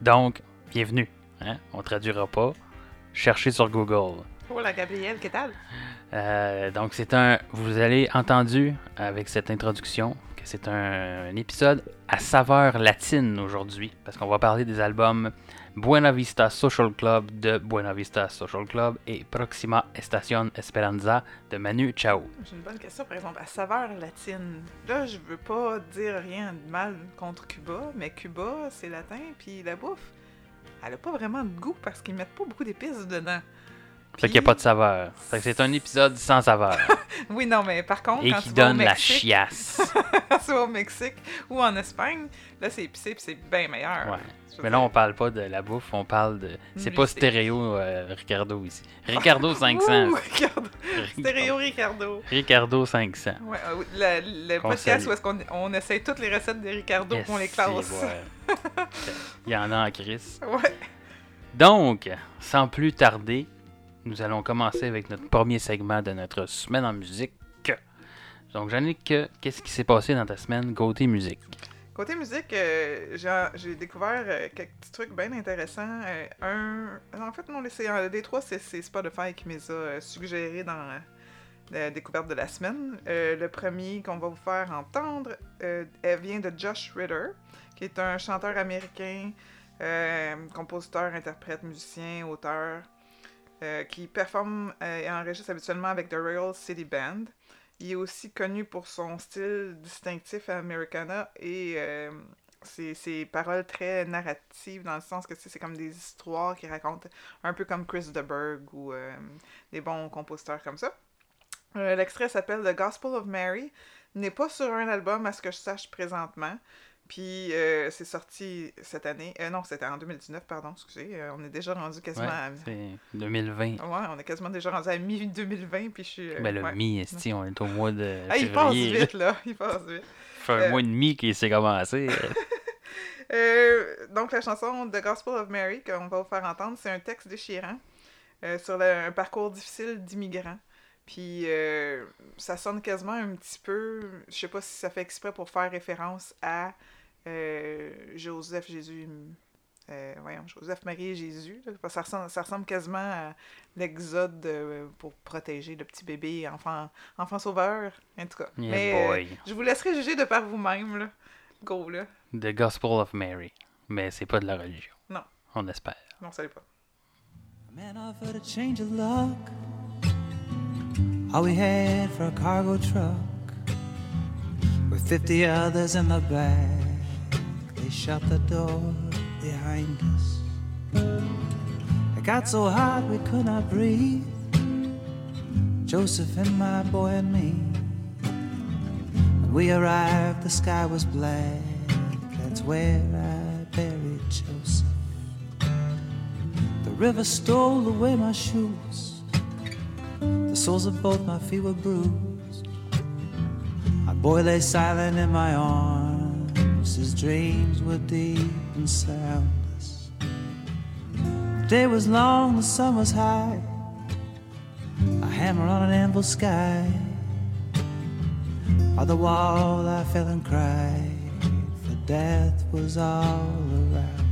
Donc, bienvenue. Hein? On traduira pas. Cherchez sur Google. Hola Gabriel, ¿qué tal? Euh, donc, c'est un. Vous avez entendu avec cette introduction que c'est un, un épisode à saveur latine aujourd'hui, parce qu'on va parler des albums Buena Vista Social Club de Buena Vista Social Club et Proxima Estación Esperanza de Manu Chao. J'ai une bonne question, par exemple, à saveur latine. Là, je veux pas dire rien de mal contre Cuba, mais Cuba, c'est latin, puis la bouffe, elle a pas vraiment de goût parce qu'ils mettent pas beaucoup d'épices dedans. Fait qu'il n'y a pas de saveur. Fait que c'est un épisode sans saveur. Oui, non, mais par contre, et quand qui tu vas au donne la Mexique, chiasse. vas au Mexique ou en Espagne, là, c'est épicé, puis c'est bien meilleur. Ouais. Mais là, on parle pas de la bouffe, on parle de. C'est pas stéréo euh, Ricardo ici. Ricardo 500. Ouh, Ricardo. Stéréo Ricardo. Ricardo 500. Ouais, euh, le, le Qu'on podcast où est-ce qu'on on essaye toutes les recettes de Ricardo pour les vrai. Il y en a en crise. Ouais. Donc, sans plus tarder, nous allons commencer avec notre premier segment de notre semaine en musique. Donc, Jannick, qu'est-ce qui s'est passé dans ta semaine côté musique? Côté musique, euh, j'ai découvert euh, quelques petits trucs bien intéressants. Euh, un, en fait, non, c'est des trois, c'est Spotify qui me les a suggérés dans la découverte de la semaine. Le premier qu'on va vous faire entendre, elle vient de Josh Ritter, qui est un chanteur américain, compositeur, interprète, musicien, auteur, euh, qui performe euh, et enregistre habituellement avec The Royal City Band. Il est aussi connu pour son style distinctif Americana et euh, ses, ses paroles très narratives, dans le sens que c'est comme des histoires qu'il raconte, un peu comme Chris DeBerg ou des bons compositeurs comme ça. L'extrait s'appelle The Gospel of Mary, n'est pas sur un album à ce que je sache présentement. Puis euh, c'est sorti cette année. Euh, non, c'était en 2019, pardon, excusez. Euh, on est déjà rendu quasiment Ouais, à. c'est 2020. Ouais, on est quasiment déjà rendu à mi-2020, puis je suis. ben, le ouais. mi, esti, on est au mois de Ah, il passe vite, là. Il passe vite. Ça fait un mois et demi qu'il s'est commencé. Donc, la chanson The Gospel of Mary qu'on va vous faire entendre, c'est un texte déchirant sur le- un parcours difficile d'immigrants. Puis, euh, ça sonne quasiment un petit peu, je sais pas si ça fait exprès pour faire référence à Joseph, Jésus, euh, voyons, Joseph, Marie et Jésus. là. Ça ressemble, ça ressemble quasiment à l'exode euh, pour protéger le petit bébé, enfant, enfant sauveur, en tout cas. Yeah, Mais euh, je vous laisserai juger de par vous-même, là. Go, là. The Gospel of Mary. Mais c'est pas de la religion. Non. On espère. Non, ça l'est pas. A man offered a change of luck. All we had for a cargo truck. With 50 others in the back. Shut the door behind us. It got so hot we could not breathe. Joseph and my boy and me. When we arrived, the sky was black. That's where I buried Joseph. The river stole away my shoes. The soles of both my feet were bruised. My boy lay silent in my arms. His dreams were deep and soundless. The day was long, the sun was high. A hammer on an anvil sky. By the wall, I fell and cried, for death was all around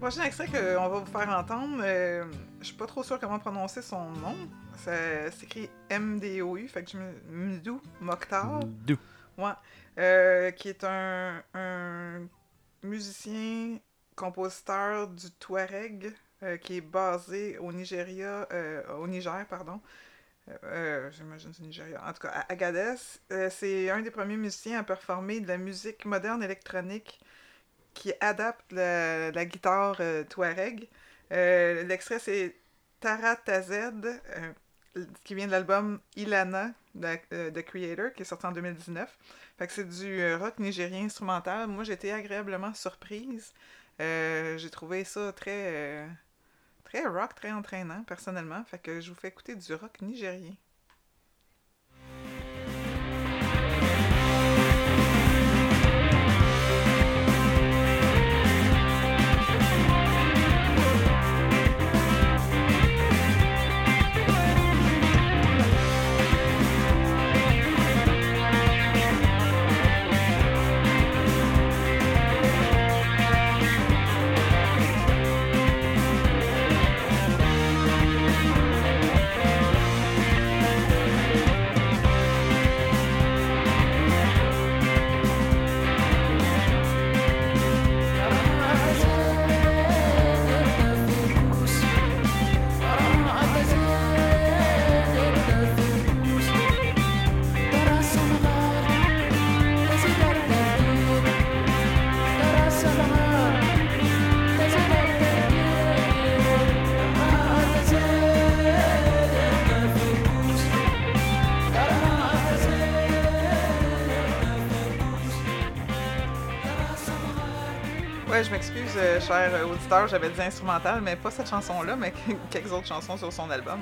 prochain extrait qu'on va vous faire entendre, euh, je suis pas trop sûre comment prononcer son nom. Ça s'écrit M-D-O-U, fait que je me. Mdou Mokhtar, Dou. ouais, euh, qui est un, un musicien, compositeur du Touareg, euh, qui est basé au Nigeria, euh, au Niger, pardon. Euh, euh, J'imagine c'est Nigeria. En tout cas, à Agadez, Euh, c'est un des premiers musiciens à performer de la musique moderne électronique qui adapte la, guitare euh, Touareg. Euh, L'extrait, c'est Tara Tazed, euh, qui vient de l'album Ilana de The Creator, qui est sorti en 2019. Fait que c'est du rock nigérien instrumental. Moi, j'ai été agréablement surprise. J'ai trouvé ça très, très rock, très entraînant, personnellement. Fait que je vous fais écouter du rock nigérien. Je m'excuse, euh, cher auditeur, j'avais dit instrumental, mais pas cette chanson-là, mais quelques autres chansons sur son album.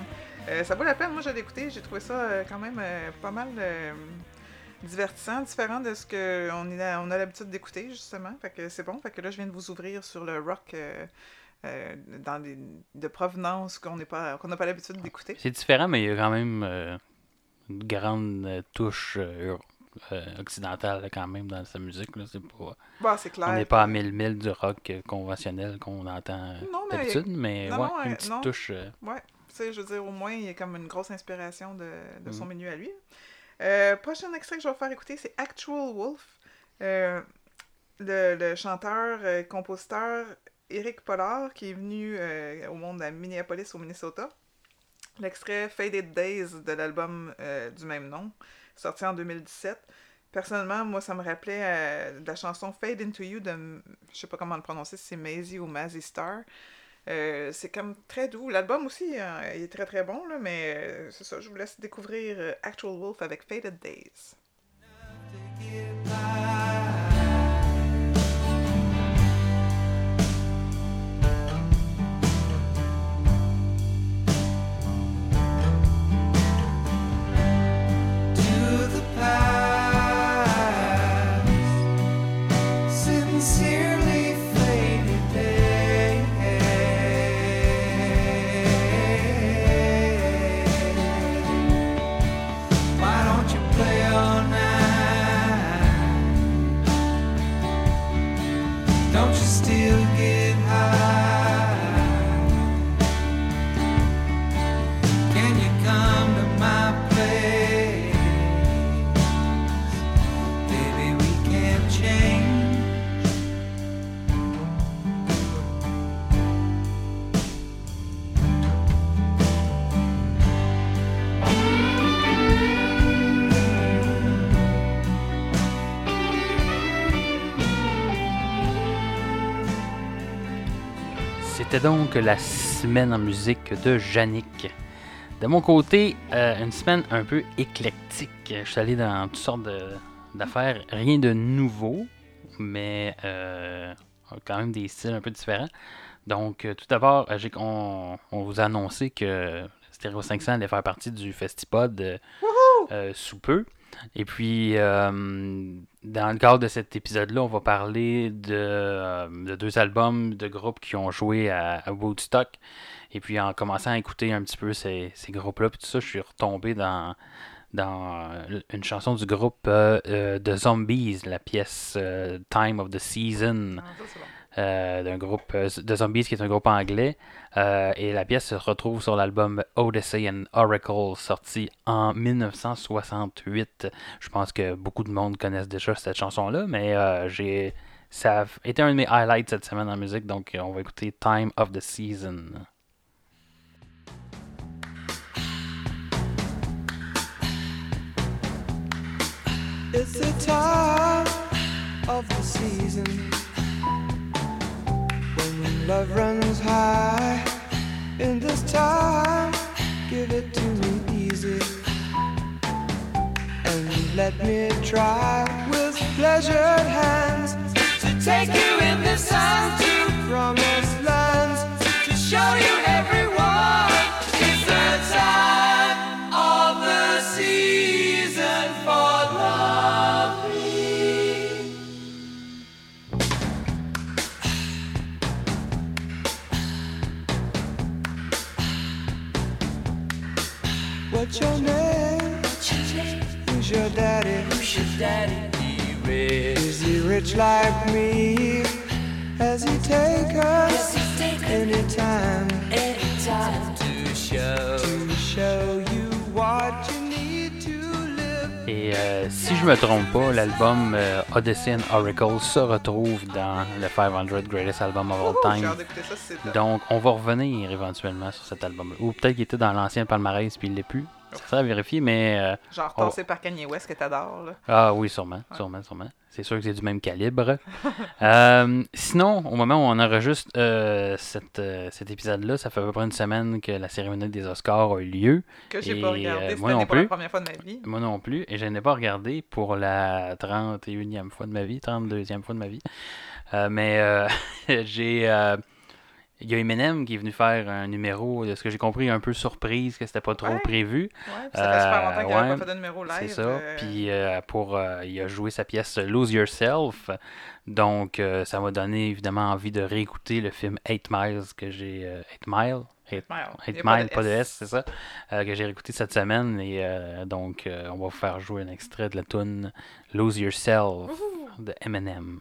Euh, ça vaut la peine, moi je l'ai écouté, j'ai trouvé ça euh, quand même pas mal divertissant, différent de ce qu'on on a l'habitude d'écouter, justement. Fait que c'est bon, fait que là je viens de vous ouvrir sur le rock dans des, de provenance qu'on n'a pas l'habitude d'écouter. C'est différent, mais il y a quand même une grande touche euh, occidentale là, quand même dans sa musique. Là. C'est pas, Bon, c'est clair. on n'est pas à mille mille du rock euh, conventionnel qu'on entend Non, mais- d'habitude, mais non, ouais, non, une petite touche. euh, Ouais, tu sais, je veux dire, au moins, il y a comme une grosse inspiration de, de son menu à lui. Euh, prochain extrait que je vais vous faire écouter, c'est Actual Wolf. Euh, le, le chanteur, compositeur Eric Pollard, qui est venu au monde à Minneapolis, au Minnesota. L'extrait Faded Days de l'album du même nom, sorti en 2017. Personnellement, moi, ça me rappelait euh, la chanson Fade Into You de, je sais pas comment le prononcer, c'est Maisie ou Mazzy Star. Euh, c'est comme très doux. L'album aussi, euh, il est très très bon, là, mais euh, c'est ça, je vous laisse découvrir Actual Wolf avec Faded Days. C'était donc la semaine en musique de Yannick. De mon côté, euh, une semaine un peu éclectique. Je suis allé dans toutes sortes d'affaires, rien de nouveau, mais euh, quand même des styles un peu différents. Donc, euh, tout d'abord, on, on vous a annoncé que Stereo 500 allait faire partie du Festipod euh, sous peu. Et puis, euh, dans le cadre de cet épisode-là, on va parler de, euh, de deux albums de groupes qui ont joué à, Woodstock. Et puis, en commençant à écouter un petit peu ces, groupes-là, puis tout ça, je suis retombé dans, euh, une chanson du groupe euh, euh, The Zombies, la pièce euh, Time of the Season Ah. Euh, d'un groupe euh, de Zombies qui est un groupe anglais. Euh, et la pièce se retrouve sur l'album Odyssey and Oracle, sorti en 1968. Je pense que beaucoup de monde connaissent déjà cette chanson-là, mais ça a été un de mes highlights cette semaine en musique, donc on va écouter Time of the Season. It's the time of the season Love runs high in this time. Give it to me easy. And let me try with pleasured hands to take you in this time to promised lands to show you. Who's your daddy? Who's your daddy? Is he rich like me? Has he take us anytime? to show to show you what you need to live? Et euh, si je me trompe pas, l'album euh, Odyssey and Oracle se retrouve dans le 500 Greatest Album of All J'ai Time. Donc, on va revenir éventuellement sur cet album. Ou peut-être qu'il était dans l'ancien palmarès puis il l'est plus. Ça à vérifier, mais. euh, Genre on- tassé par Kanye West que t'adores, là. Ah oui, sûrement, sûrement, sûrement. C'est sûr que c'est du même calibre. Euh, sinon, au moment où on enregistre euh, cette, euh, cet épisode-là, ça fait à peu près une semaine que la cérémonie des Oscars a eu lieu. Que j'ai pas regardé moi non pour la plus. première fois de ma vie. Moi non plus. Et je n'ai pas regardé pour la 31e fois de ma vie, 32e fois de ma vie. Mais j'ai. Euh, il y a Eminem qui est venu faire un numéro, de ce que j'ai compris, un peu surprise, que c'était pas trop Ouais. prévu. Ouais, ça fait super longtemps qu'il Euh, ouais, pas fait de numéro live. C'est ça. euh, Puis euh, pour, euh, il a joué sa pièce Lose Yourself. Donc euh, ça m'a donné évidemment envie de réécouter le film 8 Miles que j'ai. euh, 8 Miles 8 Mile. 8 Il y a pas Miles, de pas de S. C'est ça. euh, que j'ai réécouté cette semaine. Et euh, donc euh, on va vous faire jouer un extrait de la tune Lose Yourself de Eminem.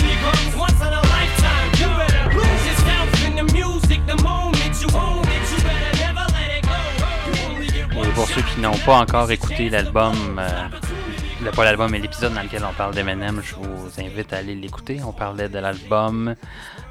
pas encore écouté l'album, euh, pas l'album, mais l'épisode dans lequel on parle d'Eminem, je vous invite à aller l'écouter. On parlait de l'album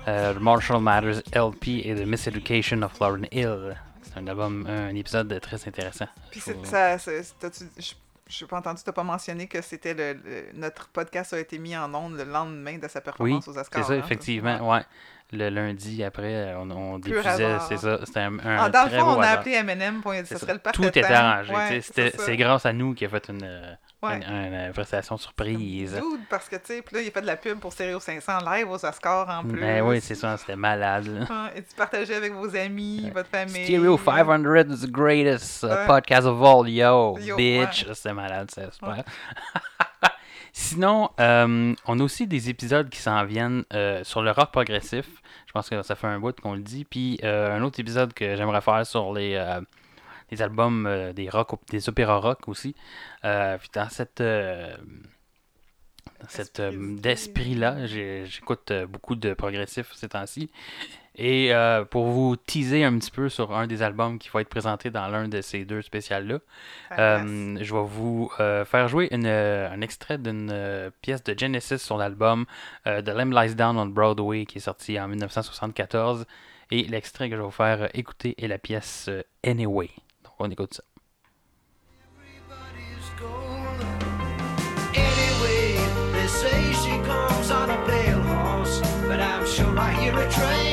euh, Marshall Matters LP et de Miseducation of Lauren Hill. C'est un album, un épisode très intéressant. Puis Je c'est- vous- ça, c'est- t'as-tu- je je n'ai pas entendu, t'as pas mentionné que c'était le, le- notre podcast a été mis en ondes le lendemain de sa Oui, performance aux c'est Oscars. ça, hein, effectivement. Ouais. Ouais. Le lundi après, on, diffusait, c'est ça. C'était un, un Ah, dans le très fond, beau on a appelé Eminem pour dire ça. serait le parfait Tout était arrangé. Ouais, c'est grâce à nous qu'il a fait une, Ouais. une, une, prestation surprise. Dude, parce que, tu sais, puis là, il a fait de la pub pour Stereo 500 live aux Oscars en plus. Ben oui, c'est ça, c'était malade. là. Et tu partageais avec vos amis, votre famille. Stereo 500 is the greatest uh, Ouais. podcast of all, yo, Yo, bitch. ouais. C'était malade, c'est super. Sinon, euh, on a aussi des épisodes qui s'en viennent euh, sur le rock progressif. Je pense que ça fait un bout qu'on le dit. Puis euh, un autre épisode que j'aimerais faire sur les, euh, les albums euh, des rock, des opéras rock aussi. Puis dans cette euh, dans cet euh, Esprit d'esprit-là, j'ai- j'écoute beaucoup de progressif ces temps-ci. Et euh, pour vous teaser un petit peu sur un des albums qui va être présenté dans l'un de ces deux spéciales-là, euh, je vais vous euh, faire jouer une, un extrait d'une euh, pièce de Genesis sur l'album euh, The Lamb Lies Down on Broadway qui est sorti en 1974. Et l'extrait que je vais vous faire écouter est la pièce euh, Anyway. Donc on écoute ça. Anyway, they say she comes on a pale horse, but I'm sure I hear a train.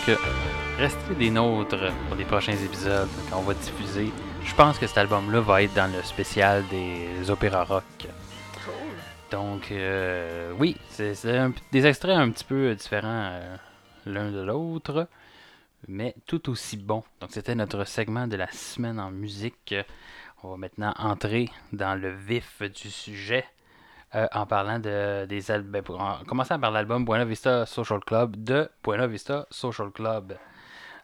Donc, euh, restez des nôtres pour les prochains épisodes quand on va diffuser. Je pense que cet album-là va être dans le spécial des opéras rock. Donc, euh, oui, c'est des extraits un petit peu différents euh, l'un de l'autre, mais tout aussi bons. Donc, c'était notre segment de la semaine en musique. On va maintenant entrer dans le vif du sujet euh, en parlant de, des albums. Pour en- commencer par l'album Buena Vista Social Club de Buena Vista Social Club.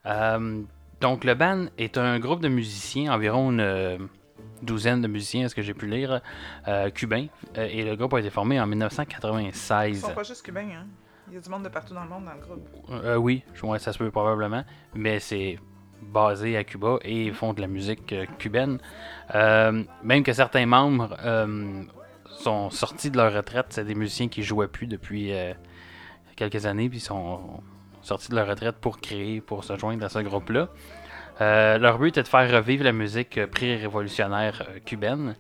Euh, donc, le band est un groupe de musiciens, environ une euh, douzaine de musiciens, à ce que j'ai pu lire, cubains. Et le groupe a été formé en Ils 1996. sont pas juste cubains, hein. Il y a du monde de partout dans le monde dans le groupe. Euh, oui, je- ouais, ça se peut probablement, mais c'est basé à Cuba et ils font de la musique euh, cubaine. Euh, même que certains membres sont sortis de leur retraite, c'est des musiciens qui jouaient plus depuis euh, quelques années, puis ils sont sortis de leur retraite pour créer, pour se joindre à ce groupe-là. Euh, leur but était de faire revivre la musique pré-révolutionnaire euh, cubaine.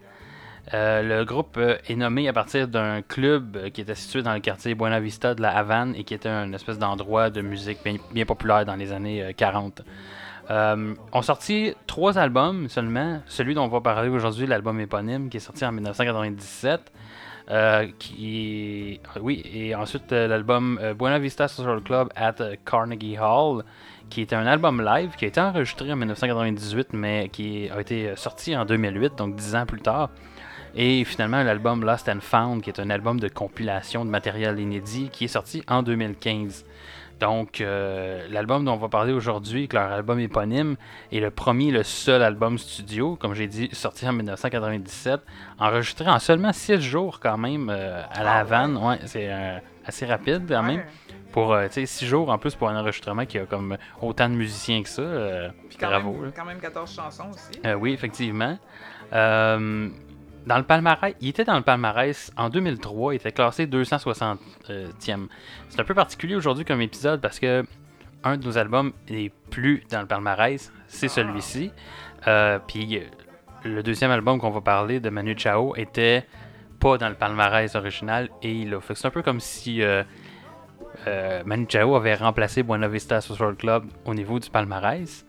Le groupe est nommé à partir d'un club qui était situé dans le quartier Buena Vista de la Havane et qui était un espèce d'endroit de musique bien, populaire dans les années euh, 40. Euh, on sorti trois albums seulement. Celui dont on va parler aujourd'hui, l'album éponyme, qui est sorti en 1997. euh, oui et ensuite euh, l'album euh, Buena Vista Social Club at Carnegie Hall qui était un album live qui a été enregistré en 1998 mais qui a été sorti en 2008 donc dix ans plus tard et finalement l'album Lost and Found qui est un album de compilation de matériel inédit qui est sorti en 2015 donc, euh, l'album dont on va parler aujourd'hui, que leur album éponyme, est le premier, le seul album studio, comme j'ai dit, sorti en 1997, enregistré en seulement 6 jours quand même euh, à la Ah ouais? Havane. Ouais, c'est euh, assez rapide quand même. Pour, euh, tu sais, 6 jours en plus pour un enregistrement qui a comme autant de musiciens que ça. Puis quand, bravo. même, quand même 14 chansons aussi. Oui, effectivement. Dans le palmarès, il était dans le palmarès en 2003, il était classé 260e. C'est un peu particulier aujourd'hui comme épisode parce que un de nos albums n'est plus dans le palmarès, c'est Ah. celui-ci. Euh, Puis le deuxième album qu'on va parler de Manu Chao était pas dans le palmarès original et il a fait c'est un peu comme si euh, euh, Manu Chao avait remplacé Buena Vista Social Club au niveau du palmarès.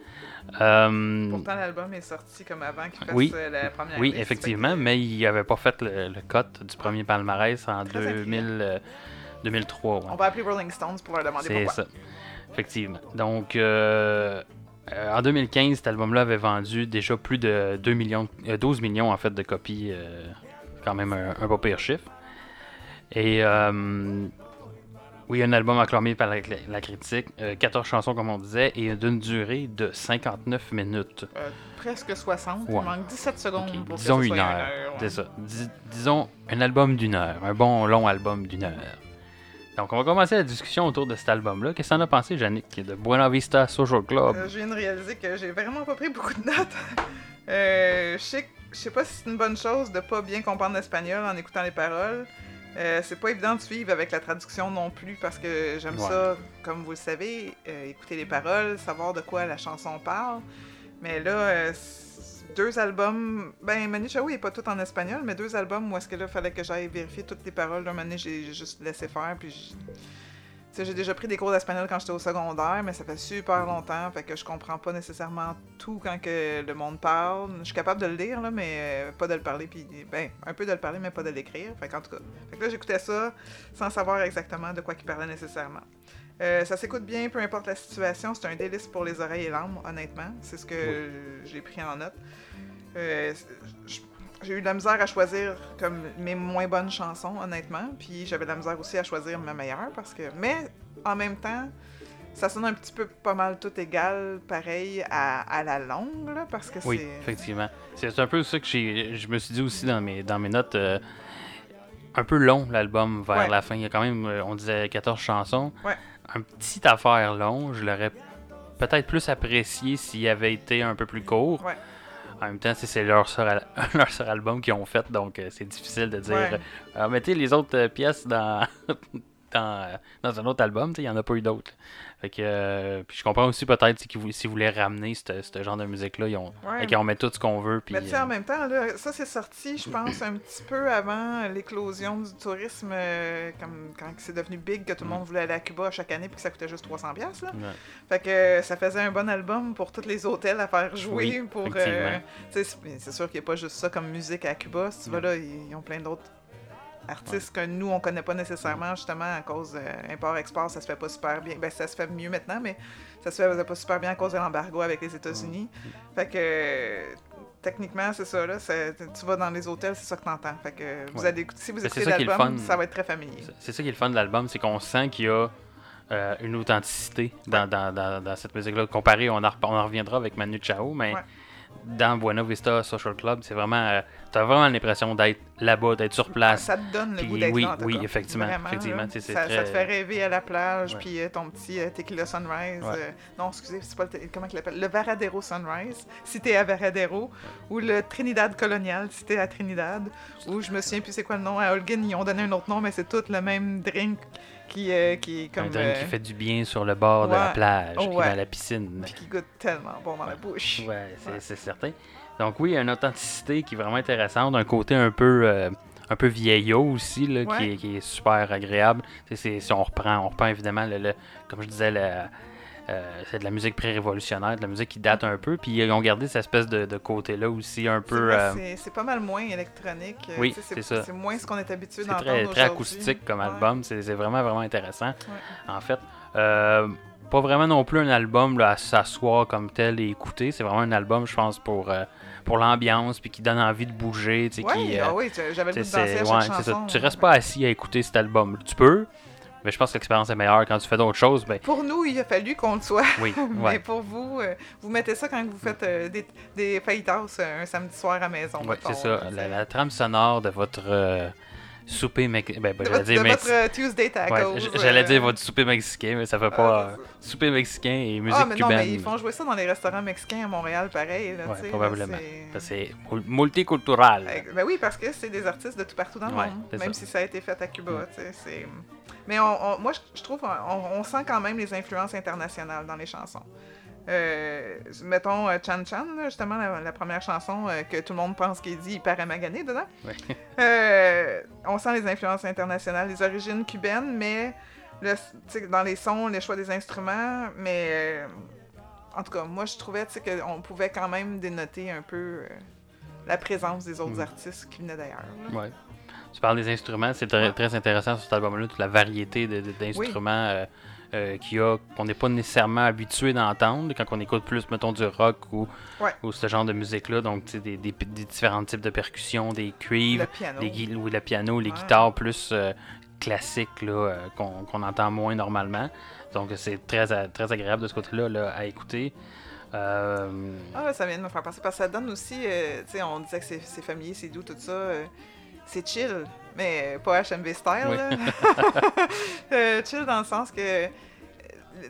Euh, Pourtant, l'album est sorti comme avant qu'il fasse Oui. euh, la première oui, liste, effectivement, que- mais il n'avait pas fait le, le cut du premier palmarès en Très 2000, euh, 2003. ouais. On va appeler Rolling Stones pour leur demander C'est pourquoi. ça. Effectivement. Donc, euh, euh, en 2015, cet album-là avait vendu déjà plus de 2 millions, euh, 12 millions en fait de copies. euh, quand même un, un pas pire chiffre. Et euh, oui, un album acclamé par la, la critique, euh, 14 chansons comme on disait, et d'une durée de 59 minutes. Euh, presque 60. Ouais. Il manque 17 secondes pour que disons ce une soit heure. ouais. C'est ça. Dis- disons un album d'une heure. Un bon long album d'une heure. Donc, on va commencer la discussion autour de cet album-là. Qu'est-ce que t'en as pensé, Yannick, de Buena Vista Social Club? Euh, je viens de réaliser que j'ai vraiment pas pris beaucoup de notes. Euh, que- je sais pas si c'est une bonne chose de pas bien comprendre l'espagnol en écoutant les paroles. Euh, c'est pas évident de suivre avec la traduction non plus parce que j'aime Ouais. ça, comme vous le savez, euh, écouter les paroles, savoir de quoi la chanson parle. Mais là, euh, deux albums. Ben, Manu Chao est pas tout en espagnol, mais deux albums où est-ce que là, fallait que j'aille vérifier toutes les paroles. Là, un moment donné, j'ai juste laissé faire, puis j'ai déjà pris des cours d'espagnol quand j'étais au secondaire, mais ça fait super longtemps, fait que je comprends pas nécessairement tout quand que le monde parle. Je suis capable de le lire, là, mais euh, pas de le parler, puis ben, un peu de le parler, mais pas de l'écrire. Fait qu'en tout cas, fait que là, j'écoutais ça sans savoir exactement de quoi il parlait nécessairement. Euh, ça s'écoute bien, peu importe la situation. C'est un délice pour les oreilles et l'âme, honnêtement. C'est ce que j'ai pris en note. Euh, j'ai eu de la misère à choisir comme mes moins bonnes chansons, honnêtement. Puis j'avais de la misère aussi à choisir ma meilleure parce que. Mais en même temps, ça sonne un petit peu pas mal tout égal, pareil à, à la longue, là, parce que Oui, c'est. effectivement. C'est un peu ça que j'ai, je me suis dit aussi dans mes, dans mes notes. euh, un peu long, l'album, vers Ouais. la fin. Il y a quand même, euh, on disait 14 chansons. Ouais. Un petit affaire long. Je l'aurais peut-être plus apprécié s'il avait été un peu plus court. Ouais. En même temps, c'est- leur seul, al- leur seul album qu'ils ont fait, donc euh, c'est difficile de dire Ouais. euh, Ah, mettez les autres euh, pièces dans, dans, euh, dans un autre album. Il n'y en a pas eu d'autres. Fait que, euh, puis je comprends aussi peut-être si vous- s'ils voulaient ramener ce genre de musique-là, ils ont, Ouais. met tout ce qu'on veut. Puis, Mais tu sais, euh, en même temps, là, ça c'est sorti, je pense, un petit peu avant l'éclosion du tourisme, euh, comme quand c'est devenu big, que tout le Mm. monde voulait aller à Cuba chaque année puis que ça coûtait juste 300$. piastres, Là. ouais. Fait que ça faisait un bon album pour tous les hôtels à faire jouer. Oui, pour, c'est sûr qu'il n'y a pas juste ça comme musique à Cuba. Si tu vas Non. là, ils ont plein d'autres artistes que nous, on connaît pas nécessairement, justement, à cause de import-export, ça se fait pas super bien. Ben, ça se fait mieux maintenant, mais ça se faisait pas super bien à cause de l'embargo avec les États-Unis. Fait que, euh, techniquement, c'est ça, là. Tu vas dans les hôtels, c'est ça que t'entends. Fait que, vous Ouais. allez, écouter- si vous c'est écoutez l'album, fun. ça va être très familier. C'est- ça qui est le fun de l'album, c'est qu'on sent qu'il y a euh, une authenticité dans, dans, dans, dans cette musique-là. Comparé, on en, on en reviendra avec Manu Chao, mais dans Buena Vista Social Club, c'est vraiment. Euh, T'as vraiment l'impression d'être là-bas, d'être sur place. Ça te donne le Puis goût d'être oui, là, en tout oui, cas. effectivement, Vraiment, effectivement, là. ça, très- ça te fait rêver à la plage, Ouais. puis euh, ton petit euh, tequila sunrise. Ouais. euh, non, excusez, c'est pas le... Comment il l'appelle? Le Varadero sunrise, si t'es à Varadero. Ou le Trinidad colonial, si t'es à Trinidad. Ou je me souviens plus c'est quoi le nom. À Holguin, ils ont donné un autre nom, mais c'est tout le même drink qui, euh, qui est un comme... drink euh, qui fait du bien sur le bord de la ouais. plage, qui Ouais. est dans la piscine. puis qui goûte tellement bon dans la bouche. Ouais. c'est certain. Donc oui, il y a une authenticité qui est vraiment intéressante, un côté un peu euh, un peu vieillot aussi là, qui, est, qui est super agréable. C'est- si on reprend, on reprend évidemment le, le- comme je disais, euh, c'est de la musique pré-révolutionnaire, de la musique qui date un peu, puis ils ont gardé cette espèce de, de côté-là aussi un C'est peu. euh, c'est- c'est pas mal moins électronique. euh, Oui, c'est ça. C'est moins ce qu'on est habitué c'est d'entendre très, très acoustique comme Ouais. album, c'est c'est vraiment vraiment intéressant. En fait, euh, pas vraiment non plus un album là, à s'asseoir comme tel et écouter. C'est vraiment un album, je pense, pour, euh, pour l'ambiance, puis qui donne envie de bouger. tu sais, Ouais, qui, euh, ah oui, j'avais le goût de danser c'est- à chaque ouais, chanson. c'est ça. Tu restes pas assis à écouter cet album. Tu peux, mais je pense que l'expérience est meilleure quand tu fais d'autres choses. Ben, Pour nous, il a fallu qu'on le soit. oui, Mais ouais. pour vous, euh, vous mettez ça quand vous faites euh, des, des euh, un samedi soir à la maison. C'est ça. La, trame sonore de votre euh, souper mexicain. Ben, ben, j'allais dire de votre, euh, Tuesday tacos. Ouais, j'allais euh, dire votre souper mexicain, mais ça fait ah, pas c'est euh, souper mexicain et musique Ah, mais non, mais ils font jouer ça dans les restaurants mexicains à Montréal, pareil. Là, Ouais, probablement. c'est- Ça, C'est mul- multicultural. Euh, Ben oui, parce que c'est des artistes de tout partout dans le Ouais, monde, même ça. si ça a été fait à Cuba. c'est- Mais on, on- moi, je- je trouve on, on sent quand même les influences internationales dans les chansons. Euh, mettons euh, Chan Chan, là, justement, la, la première chanson euh, que tout le monde pense qu'il dit hyper amagané dedans. Ouais. Euh, on sent les influences internationales, les origines cubaines, mais le- dans les sons, les choix des instruments, mais en tout cas, moi je trouvais qu'on pouvait quand même dénoter un peu la présence des autres Mm. artistes qui venaient d'ailleurs. Ouais. Tu parles des instruments, c'est très, Ouais. très intéressant sur cet album-là, toute la variété de- de- d'instruments euh, qu'on n'est pas nécessairement habitué d'entendre quand on écoute plus, mettons, du rock ou, Ouais. ou ce genre de musique-là. Donc, des, des, des différents types de percussions, des cuivres, des oui, le piano, les Ouais. guitares plus euh, classiques là, euh, qu'on entend moins normalement. Donc, c'est très, très agréable de ce côté-là là, à écouter. Euh, Ah, ça vient de me faire penser parce que ça donne aussi, euh, tu sais, on disait que c'est c'est familier, c'est doux, tout ça. euh, c'est chill, mais pas HMV style. Oui. là. Euh, chill dans le sens que, tu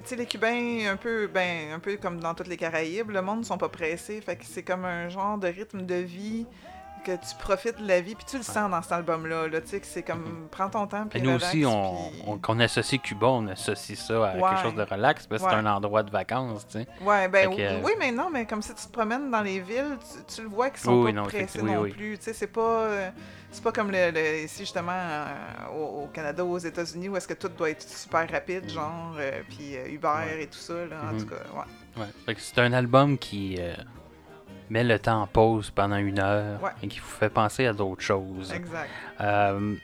sais, les Cubains, un peu, ben, un peu comme dans toutes les Caraïbes, le monde ne sont pas pressés. Fait que c'est comme un genre de rythme de vie que tu profites de la vie, puis tu le sens dans cet album-là, là, tu sais, que c'est comme, prends ton temps, puis Et nous relax, aussi, on, puis- on- associe Cuba, on associe ça à Ouais. quelque chose de relax, parce que c'est un endroit de vacances, tu sais. Ouais, ben que, euh, oui, mais non, mais comme si tu te promènes dans les villes, tu, tu le vois qu'ils sont Oui, pas non, pressés non oui, plus. Tu sais, c'est pas, euh, c'est pas comme le, le- ici justement euh, au, au Canada ou aux États-Unis où est-ce que tout doit être super rapide, genre, euh, puis euh, Uber. Ouais. et tout ça, là, en Mhm. tout cas, ouais. Ouais. Fait que c'est un album qui met le temps en pause pendant une heure Ouais. et qui vous fait penser à d'autres choses. Exact. Euh,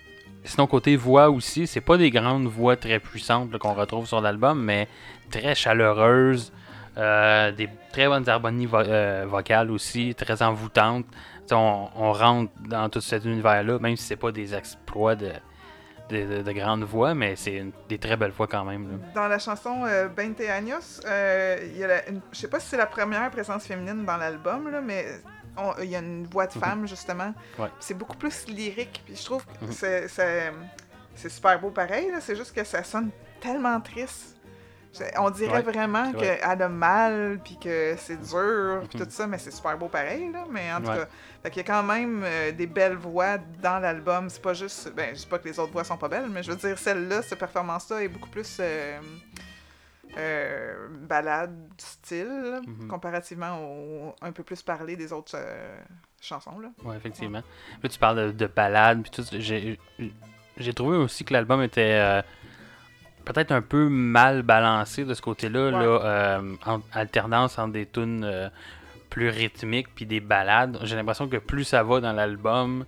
sinon, côté voix aussi, c'est pas des grandes voix très puissantes qu'on retrouve sur l'album, mais très chaleureuses. euh, des très bonnes harmonies vo- euh, vocales aussi, très envoûtantes. On rentre dans tout cet univers-là, même si c'est pas des exploits de, de, de- de grandes voix, mais c'est des très belles voix quand même. là. Dans la chanson euh, 20 años, euh, je sais pas si c'est la première présence féminine dans l'album, mais il y a une voix de Mhm. femme, justement. Ouais. C'est beaucoup plus lyrique, puis je trouve que Mhm. c'est- super beau pareil, c'est juste que ça sonne tellement triste On dirait Ouais, vraiment qu'elle a mal, puis que c'est dur, puis Mhm. tout ça, mais c'est super beau pareil, là. Mais en tout Ouais. cas, fait qu'il y a quand même euh, des belles voix dans l'album. C'est pas juste. Ben, je dis pas que les autres voix sont pas belles, mais je veux dire, celle-là, cette performance-là est beaucoup plus. euh, euh, balade style, Mhm. comparativement au un peu plus parlé des autres chansons. Là. Ouais, effectivement. Là, tu parles de, de balades, puis tout. J'ai, j'ai trouvé aussi que l'album était euh, peut-être un peu mal balancé de ce côté-là, Ouais. là, euh, en alternance entre des tunes euh, plus rythmiques puis des balades. J'ai l'impression que plus ça va dans l'album,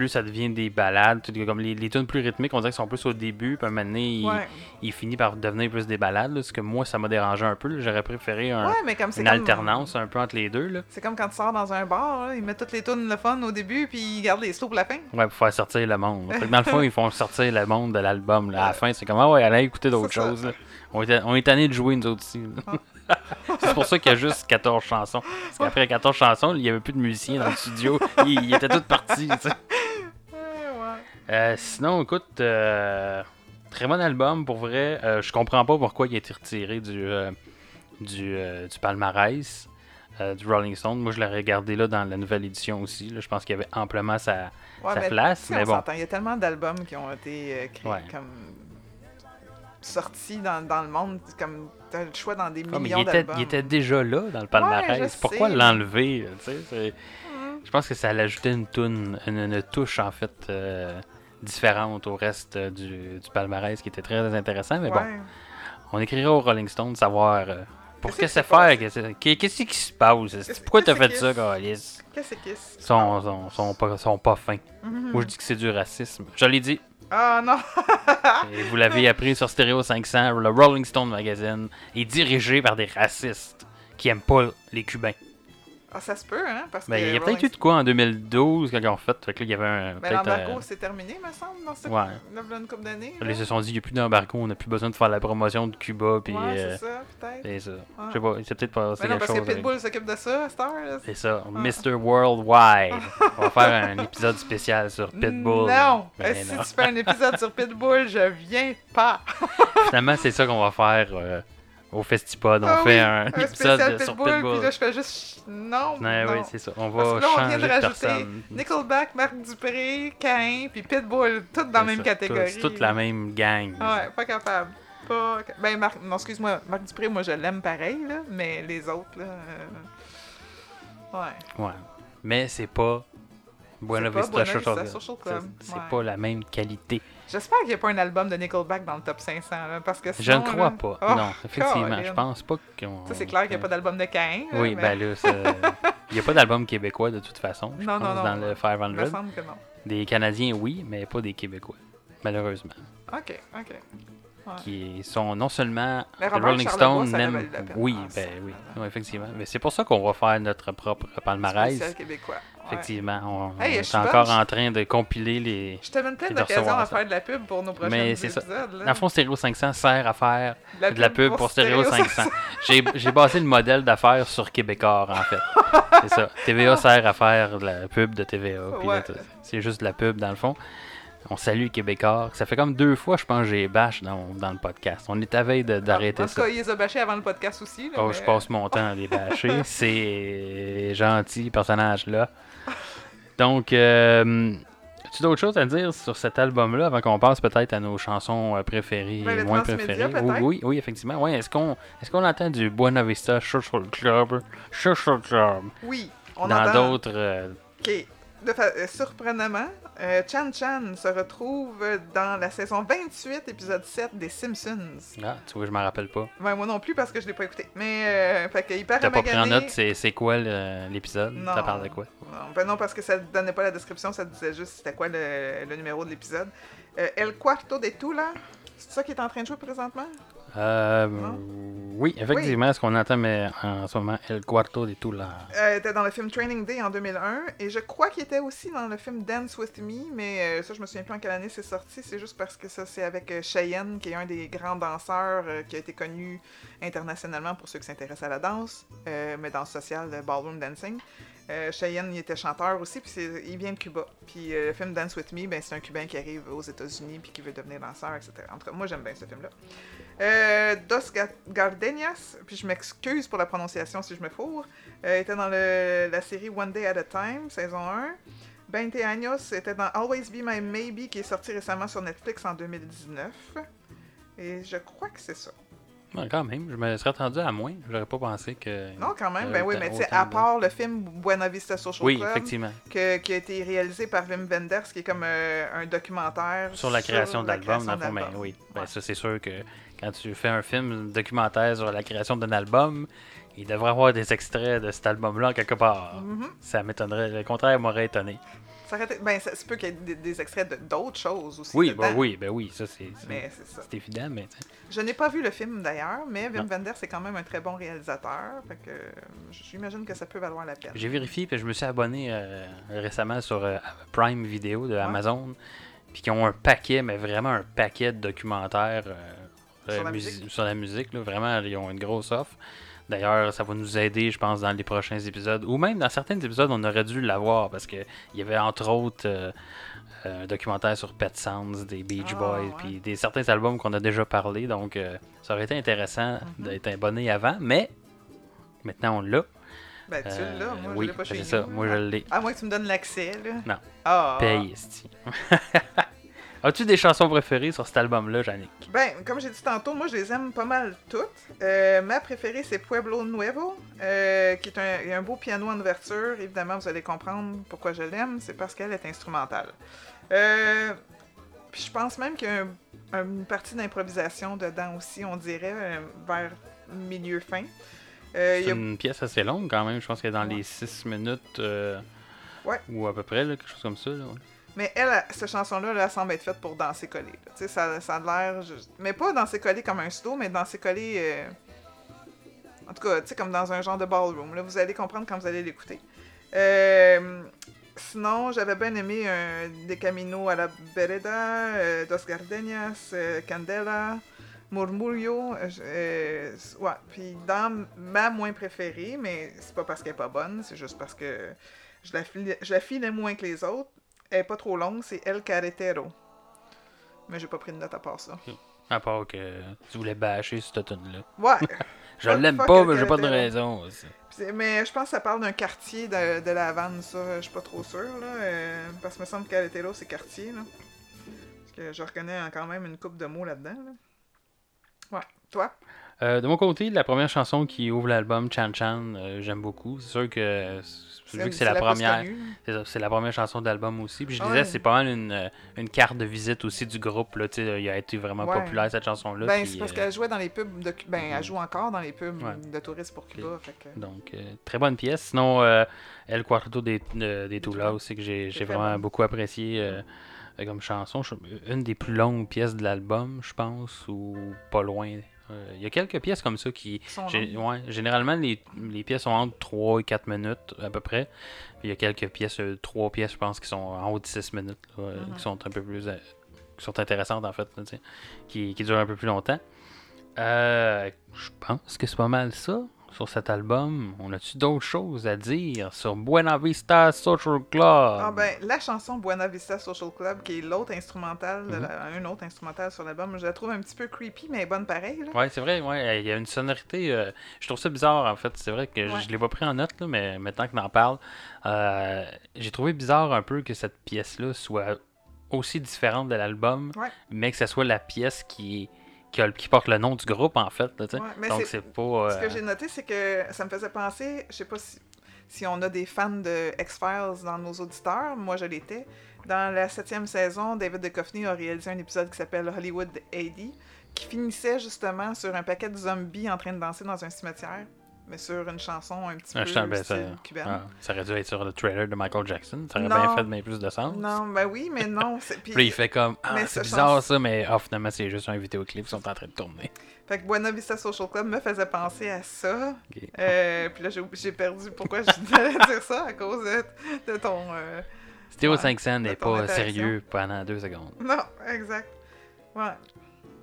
plus ça devient des balades. Tout- Comme les, les tunes plus rythmiques, on dirait qu'ils sont plus au début, puis à un moment donné, il, Ouais. il finit par devenir plus des balades. là, ce que moi, ça m'a dérangé un peu. J'aurais préféré un- ouais, mais comme c'est une comme- alternance un peu entre les deux. C'est comme quand tu sors dans un bar, là, ils mettent toutes les tunes le fun au début, puis ils gardent les slows pour la fin. Ouais, pour faire sortir le monde. Dans le fond, ils font sortir le monde de l'album. À la fin, c'est comme, ah ouais, allez écouter d'autres choses. là. On est, on est tanné de jouer, nous autres aussi. là. c'est pour ça qu'il y a juste 14 chansons. Parce qu'après 14 chansons, il n'y avait plus de musiciens dans le studio. Ils, ils étaient tous partis. tu sais. Euh, sinon, écoute, euh, très bon album pour vrai. Euh, je comprends pas pourquoi il a été retiré du, euh, du, du palmarès du Rolling Stone. Moi, je l'ai regardé là dans la nouvelle édition aussi. là. Je pense qu'il y avait amplement sa, Ouais, sa mais place. Mais on bon. Il y a tellement d'albums qui ont été créés Ouais. comme sortis dans, dans le monde, comme t'as le choix dans des Ah, millions d'albums. il était déjà là dans le palmarès. Pourquoi l'enlever Mhm. Je pense que ça allait ajouter une, toune, une, une touche en fait différente au reste euh, du, du palmarès qui était très intéressant. Mais bon, on écrira au Rolling Stone de savoir euh, pour Qu'est-ce que qui c'est faire. Qu'est-ce qu'est- qu'est-ce qui se passe Pourquoi t'as fait qui ça, se- Calis Qu'est-ce que c'est? Ils sont, sont, sont pas, sont pas fins. Mhm. Moi, je dis que c'est du racisme. Je l'ai dit. Ah non! Et vous l'avez appris sur Stereo 500. Le Rolling Stone Magazine est dirigé par des racistes qui aiment pas les Cubains. Ah, ça se peut, hein? Parce Ben, que il y a peut-être eu de quoi en 2012 quand ils ont fait. Fait que là, il y avait un. Ben, peut-être, l'embargo, euh, c'est terminé, me semble, dans cette Ouais. une couple d'années. Ils se sont dit, il n'y a plus d'embargo, on n'a plus besoin de faire la promotion de Cuba. Puis, Ouais, euh, c'est ça, peut-être. c'est ça. Ah. Je sais pas, c'est peut-être pas Mais non, quelque parce chose. que avec- Pitbull s'occupe de ça, Star. C'est ça, Mr. Worldwide. on va faire un épisode spécial sur Pitbull. Non! Ben Euh, si non. tu fais un épisode sur Pitbull, je viens pas! Finalement, c'est ça qu'on va faire euh, au Festipod. On Ah fait oui, un, épisode spécial sur Pitbull, Pitbull. puis là, je fais juste. Non! Ouais, non. oui, c'est ça. On Parce va que là, on vient changer de de rajouter personne. Nickelback, Marc Dupré, Cain, puis Pitbull, toutes dans la même ça, catégorie. C'est toute la même gang. Ouais, pas capable. Pas... Ben, Marc... non, excuse-moi, Marc Dupré, moi, je l'aime pareil, là, mais les autres, là. euh, Ouais. Ouais. Mais c'est pas Buena Vista Buena Social Vista. Social C'est- Club, C'est ouais. pas la même qualité. J'espère qu'il n'y a pas un album de Nickelback dans le top 500, là, parce que Je ne crois là- pas. Oh, non, effectivement. Je pense pas qu'on. Ça, c'est clair qu'il n'y a pas d'album de Cain. Oui, mais ben là, il n'y a pas d'album québécois de toute façon. Je Non, pense, non, non. dans le Il me 500. semble que non. Des Canadiens, oui, mais pas des Québécois. Malheureusement. Ok, ok. Qui sont non seulement. Mais le Robert Rolling Charlebois, Stone ça aurait n'aime. valu la peine, Oui, pense. ben oui, oui, effectivement. Mais c'est pour ça qu'on va faire notre propre palmarès. Spécial québécois. ouais. Effectivement, on, Hey, on est encore bonne, en train de compiler les. Je te donne plein d'occasions à faire de la pub pour nos prochains Mais c'est ça. Dans le fond, Stereo 500 sert à faire de la pub pour Stereo Stéréo 500. J'ai basé le modèle d'affaires sur Québécois, en fait. C'est ça. TVA sert à faire de la pub de TVA. Ouais. C'est juste de la pub, dans le fond. On salue Québécois. Ça fait comme deux fois, je pense, que j'ai bâche dans, dans le podcast. On est à veille d'arrêter En tout ça. cas, ils les ont bâchés avant le podcast aussi. là, Oh, mais- je passe mon temps à les bâcher. C'est gentil, personnage-là. Donc, euh, as-tu d'autres choses à dire sur cet album-là avant qu'on passe peut-être à nos chansons euh, préférées et moins préférées? Oui, oui, oui, effectivement. Ouais, est-ce qu'on est qu'on entend du Buena Vista Social Club, Social Club Oui, on dans entend. d'autres... euh, Ok. De fa- euh, surprenamment, euh, Chan Chan se retrouve dans la saison 28, épisode 7 des Simpsons. Ah, tu vois, je m'en rappelle pas. Ben, moi non plus parce que je l'ai pas écouté. Mais, euh, fait que hyper T'as pas pris en note, c'est c'est quoi l'épisode? Ça parle de quoi? Non, ben non, parce que ça donnait pas la description, ça disait juste c'était quoi le, le numéro de l'épisode. Euh, El Cuarto de Tula, c'est ça qui est en train de jouer présentement? Euh, Non? oui, effectivement, ce qu'on entend mais en ce moment, El Cuarto de Tula. Euh, était dans le film Training Day en 2001 et je crois qu'il était aussi dans le film Dance With Me, mais euh, ça je me souviens plus en quelle année c'est sorti, c'est juste parce que ça c'est avec euh, Cheyenne qui est un des grands danseurs euh, qui a été connu internationalement pour ceux qui s'intéressent à la danse, euh, mais danse sociale, de ballroom dancing. Euh, Cheyenne, il était chanteur aussi, puis il vient de Cuba. Puis euh, le film Dance With Me, ben, c'est un Cubain qui arrive aux États-Unis puis qui veut devenir danseur, etc. En tout cas, moi, j'aime bien ce film-là. Euh, Dos Ga- Gardenias, puis je m'excuse pour la prononciation si je me fourre, euh, était dans le- la série One Day at a Time, saison 1. 20 años était dans Always Be My Maybe, qui est sorti récemment sur Netflix en 2019. Et je crois que c'est ça. Ouais, quand même, je me serais attendu à moins. J'aurais pas pensé que. Non, quand même. Ben oui, mais tu sais, à de- part le film Buena Vista Social Oui, Club, effectivement. que- qui a été réalisé par Wim Wenders, qui est comme euh, un documentaire Sur la création de la l'album, fond, ben oui. Ben, Ouais. ça, c'est sûr que quand tu fais un film documentaire sur la création d'un album, il devrait avoir des extraits de cet album-là quelque part. Mhm. Ça m'étonnerait. Le contraire m'aurait étonné. Ça aurait été- Ben, ça se peut qu'il y ait des, des extraits d'autres choses aussi. Oui, ben oui, ben oui, ça c'est c'est- c'est c'est évident, mais sais. Je n'ai pas vu le film d'ailleurs, mais Wim. Wenders est quand même un très bon réalisateur. Fait que euh, j'imagine que ça peut valoir la peine. J'ai vérifié, puis je me suis abonné euh, récemment sur euh, Prime Video de Amazon, puis qui ont un paquet, mais vraiment un paquet de documentaires euh, Sur la musi- musique? sur la musique. là. Vraiment, ils ont une grosse offre. D'ailleurs, ça va nous aider, je pense, dans les prochains épisodes. Ou même dans certains épisodes, on aurait dû l'avoir parce qu'il y avait entre autres euh, un documentaire sur Pet Sounds, des Beach Ah, Boys, ouais. puis des certains albums qu'on a déjà parlé. Donc, euh, ça aurait été intéressant Mhm. d'être abonné avant, mais maintenant on l'a. Ben, tu Euh, l'as, moi, oui, je l'ai pas c'est chez ça, nous. moi je l'ai. Moins que tu me donnes l'accès, là. Non. Ah. Paye. As-tu des chansons préférées sur cet album-là, Yannick? Ben, comme j'ai dit tantôt, moi je les aime pas mal toutes. Euh, ma préférée c'est Pueblo Nuevo, euh, qui est un, beau piano en ouverture. Évidemment, vous allez comprendre pourquoi je l'aime, c'est parce qu'elle est instrumentale. Euh, puis je pense même qu'il y a un- une partie d'improvisation dedans aussi, on dirait, vers milieu-fin. Il y C'est a- une pièce assez longue quand même, je pense qu'elle est dans Ouais. les 6 minutes Ouais. ou à peu près, là, quelque chose comme ça. là, ouais. Mais elle, cette chanson-là, là, elle semble être faite pour danser collé. Tu sais, ça, ça a l'air. Mais pas danser collé comme un slow, mais danser collé. euh, En tout cas, tu sais, comme dans un genre de ballroom. Là, vous allez comprendre quand vous allez l'écouter. Euh, Sinon, j'avais bien aimé euh, De Camino a la Vereda, euh, Dos Gardenias, Candela, Murmurio. Puis dans ma moins préférée, mais c'est pas parce qu'elle est pas bonne, c'est juste parce que je la, je la filais moins que les autres. Elle est pas trop longue, c'est El Carretero. Mais j'ai pas pris de note à part ça. À part que tu voulais bâcher cette tune là Ouais. Je l'aime pas, mais j'ai pas de raison. aussi. Mais je pense que ça parle d'un quartier de, de la Havane, ça. Je suis pas trop sûr, là. euh, parce que me semble qu'Aletero, c'est quartier, là. Parce que je reconnais quand même une coupe de mots là-dedans, là. Ouais. Toi? Euh, de mon côté, la première chanson qui ouvre l'album, Chan Chan, euh, j'aime beaucoup. C'est sûr que vu que c'est la, première, c'est la première chanson d'album aussi. Puis je Ouais. disais, c'est pas mal une, euh, une carte de visite aussi du groupe. Là, il a été vraiment Ouais. populaire cette chanson-là. Ben, c'est parce euh, qu'elle jouait dans les pubs de Ben, elle joue encore dans les pubs Ouais. de touristes pour Cuba. Fait que... Donc, euh, très bonne pièce. Sinon, euh, El Cuarto des, de- des Tula aussi, que j'ai vraiment bon. beaucoup apprécié comme chanson. Une des plus longues pièces de l'album, je pense, ou pas loin. Euh, Il y a quelques pièces comme ça qui. Gé- ouais, généralement, les, les pièces sont entre 3 et 4 minutes à peu près. Puis il y a quelques pièces, 3 pièces, je pense, qui sont en haut de 6 minutes, là, euh, Mhm. qui sont un peu plus. euh, qui sont intéressantes en fait, là, qui, qui durent un peu plus longtemps. Euh, je pense que c'est pas mal ça sur cet album. On a-tu d'autres choses à dire sur Buena Vista Social Club? Ah ben, la chanson Buena Vista Social Club, qui est l'autre instrumental, Mhm. la- un autre instrumental sur l'album, je la trouve un petit peu creepy, mais bonne pareil. Ouais, c'est vrai, ouais, il y a une sonorité. euh, je trouve ça bizarre en fait. C'est vrai que je- Ouais. je l'ai pas pris en note, là, mais maintenant qu'on en parle, euh, j'ai trouvé bizarre un peu que cette pièce-là soit aussi différente de l'album, Ouais. mais que ce soit la pièce qui, qui, a le- qui porte le nom du groupe en fait. là. Ouais, Donc c'est- pas. Ce que euh, j'ai noté, c'est que ça me faisait penser, je sais pas si, si on a des fans de X-Files dans nos auditeurs, moi je l'étais. Dans la septième saison, David Duchovny a réalisé un épisode qui s'appelle Hollywood AD, qui finissait justement sur un paquet de zombies en train de danser dans un cimetière, mais sur une chanson un petit Ah, peu ben, ça, cubaine. ah, ça aurait dû être sur le trailer de Michael Jackson. Ça aurait Non. bien fait bien plus de sens. Non, ben oui, mais non. Puis, Puis il fait comme Ah, c'est ce bizarre ça, mais ah, finalement, c'est juste un vidéoclip qui sont en train de tourner. Fait que Buena Vista Social Club me faisait penser à ça. Ok. Euh, puis là, j'ai- j'ai perdu pourquoi je devais dire ça à cause de, de ton. euh, Stéo Ouais, 500 de n'est pas sérieux pendant deux secondes. Non, exact. Ouais,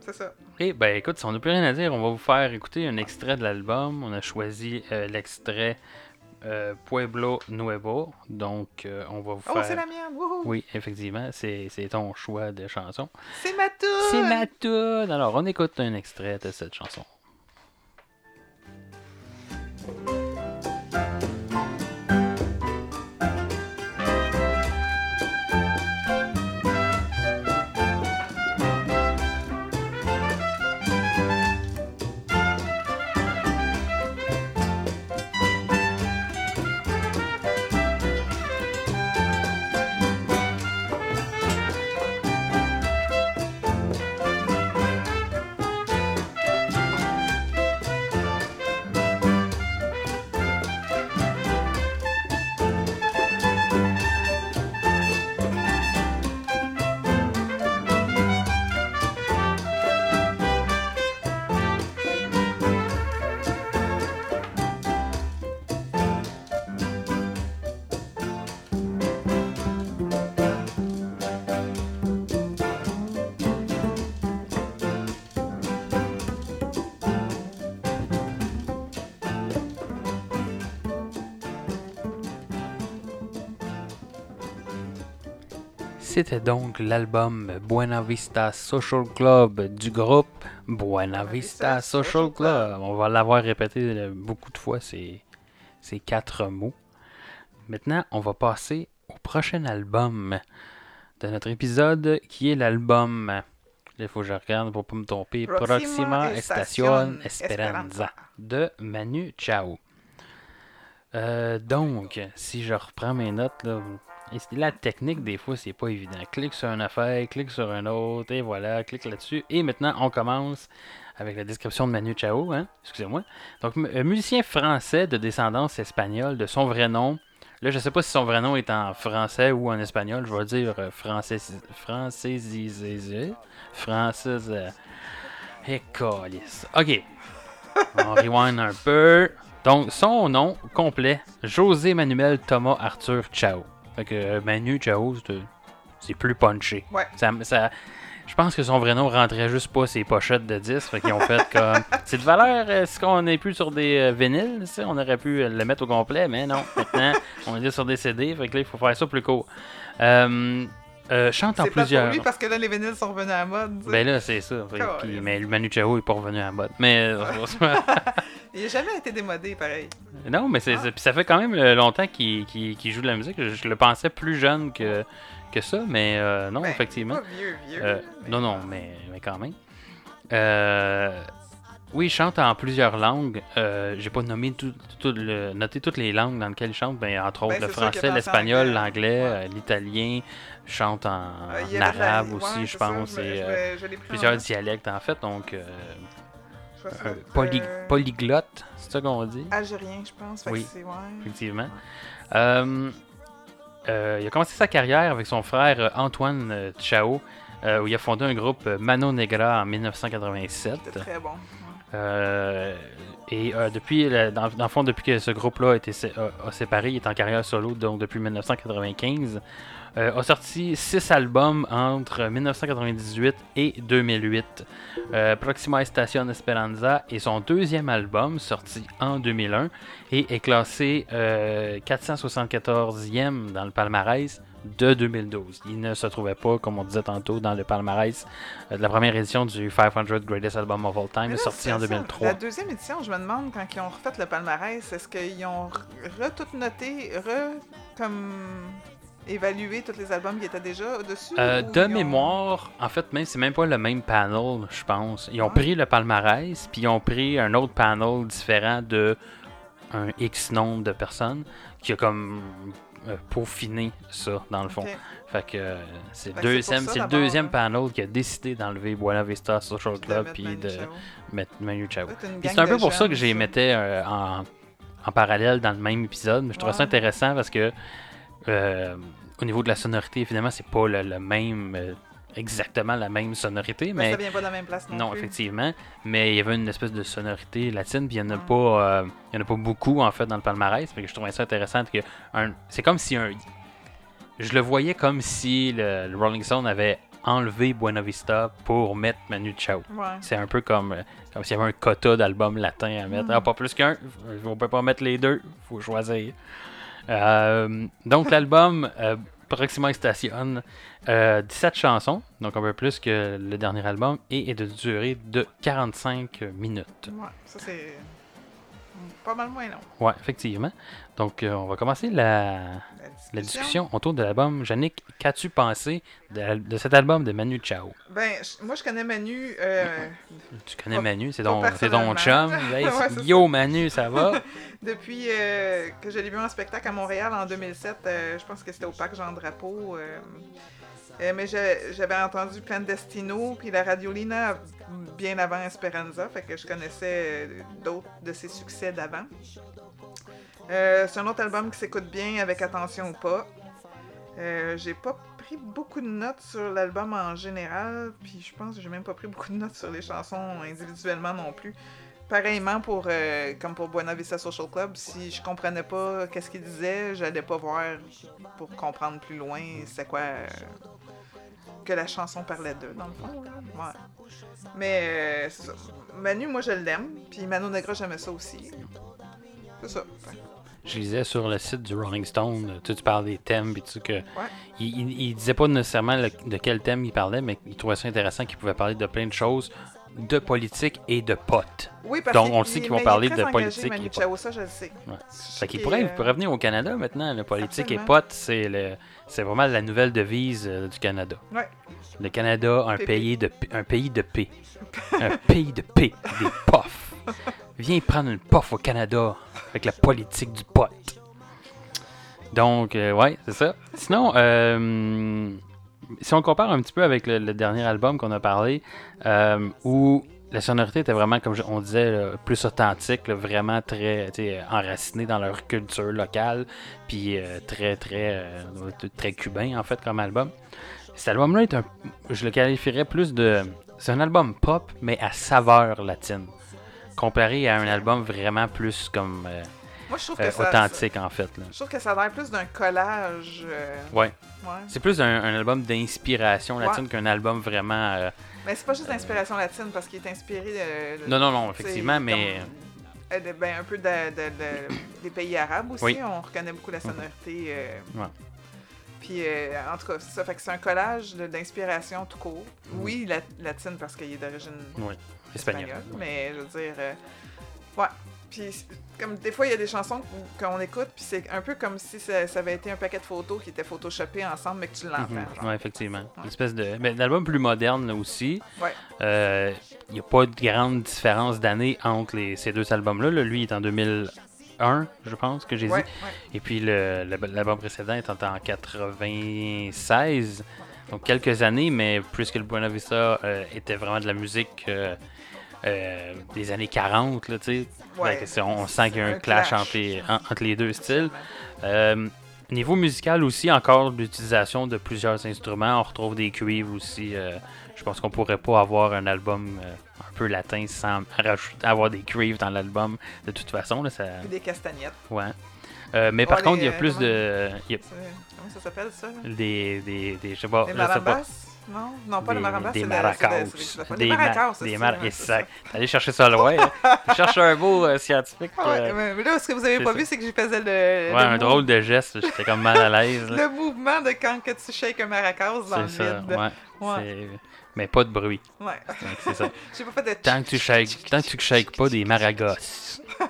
c'est ça. Et ben écoute, si on n'a plus rien à dire, on va vous faire écouter un extrait de l'album. On a choisi euh, l'extrait euh, Pueblo Nuevo. Donc, euh, on va vous Oh, faire. c'est la mienne! wouhou! Oui, effectivement, c'est c'est ton choix de chanson. C'est ma toune! C'est ma toune! Alors, on écoute un extrait de cette chanson. C'était donc l'album Buena Vista Social Club du groupe Buena Vista Social Club. On va l'avoir répété euh, beaucoup de fois, ces, ces quatre mots. Maintenant, on va passer au prochain album de notre épisode, qui est l'album. Il faut que je regarde pour pas me tromper. Proxima Estación Esperanza. de Manu Chao. Euh, donc, si je reprends mes notes, là, et la technique, des fois, c'est pas évident. Clique sur une affaire, clique sur un autre, et voilà, clique là-dessus. Et maintenant, on commence avec la description de Manu Chao, hein? excusez-moi. Donc, mu- musicien français de descendance espagnole, de son vrai nom. Là, je sais pas si son vrai nom est en français ou en espagnol. Je vais dire euh, français, françaisisé. Française. euh, Et calice. Ok. On rewind un peu. Donc, son nom complet, José Manuel Thomas Arthur Chao. Fait que euh, Manu Chao, c'est, euh, plus punché. Ouais. Ça, ça- je pense que son vrai nom rentrait juste pas ses pochettes de 10. Fait qu'ils ont fait comme. C'est de valeur, est-ce qu'on n'est plus sur des euh, vinyles On aurait pu euh, le mettre au complet, mais non. Maintenant, on est sur des CD. Fait que là, il faut faire ça plus court. Euh, euh, chante en C'est pas pour plusieurs. lui parce que là, les vinyles sont revenus à la mode. tu sais. Ben là, c'est ça. Puis- mais le Manu Chao est pas revenu à la mode. Mais. euh, Il n'a jamais été démodé, pareil. Non, mais c'est, Ah. c'est- ça fait quand même euh, longtemps qu'il, joue de la musique. Je, je le pensais plus jeune que, que ça, mais euh, non, Ben, effectivement. Pas vieux, vieux. Euh, mais- non, non, mais, mais quand même. Euh, oui, il chante en plusieurs langues. Euh, j'ai pas nommé tout, tout le- noté toutes les langues dans lesquelles il chante, ben, entre autres Ben, le c'est sûr qu'il a français, l'espagnol, anglais. l'anglais, Ouais. l'italien. Chante en, la- arabe ouais, aussi, je ça, pense, je- et je euh, je en plusieurs dialectes en fait. Donc, euh, ça, poly- euh, polyglotte, c'est ça qu'on dit? Algérien, je pense. Fait Oui. que ouais. effectivement. Euh, il a commencé sa carrière avec son frère Antoine Chao, où il a fondé un groupe Mano Negra en 1987. C'était très bon. ouais. Et depuis, le- dans, dans le fond, depuis que ce groupe-là a, été sé- a- a séparé, il est en carrière solo, donc depuis 1995. Euh, a sorti six albums entre 1998 et 2008. Euh, Proxima Estación Esperanza est son deuxième album, sorti en 2001, et est classé euh, 474e dans le palmarès de 2012. Il ne se trouvait pas, comme on disait tantôt, dans le palmarès euh, de la première édition du 500 Greatest Album of All Time, là, sorti en ça. 2003. La deuxième édition, je me demande, quand ils ont refait le palmarès, est-ce qu'ils ont re tout noté, re comme évalué tous les albums qui étaient déjà dessus Euh, de ont- mémoire, en fait, même c'est même pas le même panel, je pense. Ils ont pris le palmarès, puis ils ont pris un autre panel différent de un X nombre de personnes qui a comme euh, peaufiné ça dans le fond. Ok. Fait que euh, c'est le deuxième, ça, c'est le deuxième panel qui a décidé d'enlever Buena Vista Social Club puis de mettre Manu Chao. Gang c'est un peu pour ça que j'ai ça. mettais en, en parallèle dans le même épisode. Mais je trouvais ça Ouais. intéressant parce que euh, au niveau de la sonorité, évidemment, c'est pas le, le même euh, exactement la même sonorité, Ben, mais ça vient pas de la même place non, non, plus. effectivement. Mais il y avait une espèce de sonorité latine, puis il n'y en a pas euh, il y en a pas beaucoup en fait dans le palmarès. Fait que je trouvais ça intéressant que un- c'est comme si un je le voyais comme si le, le Rolling Stone avait enlevé Buena Vista pour mettre Manu Chao. Ouais. C'est un peu comme, euh, comme s'il y avait un quota d'albums latins à mettre. Mm. Ah, pas plus qu'un. On peut pas mettre les deux. faut choisir. Euh, donc, l'album euh, Proxima Station, euh, 17 chansons, donc un peu plus que le dernier album, et est de durée de 45 minutes. Ouais, ça c'est pas mal moins long. Ouais, effectivement. Donc, euh, on va commencer la, la discussion autour de l'album. Yannick, qu'as-tu pensé de, cet album de Manu Chao? Ben, moi je connais Manu. euh, Tu connais Pas- Manu, c'est ton, chum. Ouais, Yo, Manu, ça va? Depuis euh, que je l'ai vu en spectacle à Montréal en 2007, euh, je pense que c'était au parc Jean Drapeau. Euh, mais j'avais entendu Clandestino puis la Radiolina bien avant Esperanza, fait que je connaissais d'autres de ses succès d'avant. Euh, c'est un autre album qui s'écoute bien avec attention ou pas. Euh, j'ai pas pris beaucoup de notes sur l'album en général, puis je pense que j'ai même pas pris beaucoup de notes sur les chansons individuellement non plus. Pareillement pour euh, comme pour Buena Vista Social Club, si je comprenais pas qu'est-ce qu'il disait, j'allais pas voir pour comprendre plus loin c'est quoi que la chanson parlait d'eux dans le fond. Ouais. Mais euh, c'est ça. Manu, moi je l'aime, puis Mano Negra j'aimais ça aussi. C'est ça. Fait- Je lisais sur le site du Rolling Stone, euh, tu, sais, tu parles des thèmes, puis tu que. Il, il, il disait pas nécessairement le- de quel thème il parlait, mais il trouvait ça intéressant qu'il pouvait parler de plein de choses, de politique et de potes. Oui, parce Donc, on le sait qu'ils vont parler de politique et Chao, ça je le sais. Ouais. Fait qu'il pourrait, il pourrait venir au Canada maintenant. Le politique et potes, c'est le, c'est vraiment la nouvelle devise euh, du Canada. Ouais. Le Canada, un Pépé. pays de, un pays de paix. un pays de paix, des puffs. Viens prendre une puff au Canada avec la politique du pote. Donc, euh, ouais, c'est ça. Sinon, euh, si on compare un petit peu avec le, dernier album qu'on a parlé, euh, où la sonorité était vraiment, comme on disait, plus authentique, vraiment très enracinée dans leur culture locale, puis euh, très, très, euh, très cubain, en fait, comme album. Cet album-là est un. Je le qualifierais plus de. C'est un album pop, mais à saveur latine. Comparé à un album vraiment plus comme. Moi je trouve que euh, ça, authentique, en fait. là. Je trouve que ça a l'air plus d'un collage. euh, Ouais. ouais. C'est plus un, un album d'inspiration latine Ouais. qu'un album vraiment. euh, Mais c'est pas juste d'inspiration latine parce qu'il est inspiré de. Non, non, non, effectivement, mais. comme, euh, ben, un peu de, de- de- des pays arabes aussi. Oui. On reconnaît beaucoup la sonorité. euh, Ouais. Puis, euh, en tout cas, ça. Fait que c'est un collage d'inspiration tout court. Oui, la- latine parce qu'il est d'origine Oui, espagnol. espagnole. Mais je veux dire. ouais. Puis, comme des fois, il y a des chansons qu'on écoute, puis c'est un peu comme si ça, ça avait été un paquet de photos qui étaient photoshopés ensemble, mais que tu l'entends. Mhm. Ouais, effectivement. Une espèce de. Mais l'album plus moderne là, aussi. Ouais. Euh, Il n'y a pas de grande différence d'année entre les- ces deux albums-là. là. Lui il est en 2001, je pense, que j'ai Ouais, dit. Et puis l'album précédent est en 96. Donc quelques années, mais plus que le Buena Vista euh, était vraiment de la musique euh, euh, des années 40, là, tu sais. Ouais. C'est- on, sent qu'il y a un, Un clash, clash. Entre, les, en- entre les deux styles. Euh, niveau musical aussi, encore l'utilisation de plusieurs instruments. On retrouve des cuivres aussi. euh, je pense qu'on pourrait pas avoir un album euh, un peu latin sans rajouter, avoir des cuivres dans l'album. De toute façon, là, ça, Puis des castagnettes. ouais. Euh, mais par contre, il y a plus comment- de, y a Comment ça s'appelle ça? des, des, des, je sais pas, sais pas. Non, non, pas des, des le- maracas. Des, Des ma- maracas, des ça, mar- ouais, c'est exact. Allé chercher ça loin. Tu cherches un mot euh, scientifique. Ah ouais, euh, mais là, ce que vous avez pas ça. vu, c'est que j'ai faisais le, ouais, le un mou- drôle de geste. J'étais comme mal à l'aise. le mouvement de quand que tu shakes un maracas dans le ça, vide. ouais. Ouais. Mais pas de bruit. Ouais. Donc, c'est ça. J'ai pas fait de Tant que tu shakes, tant que tu shakes pas des maragos.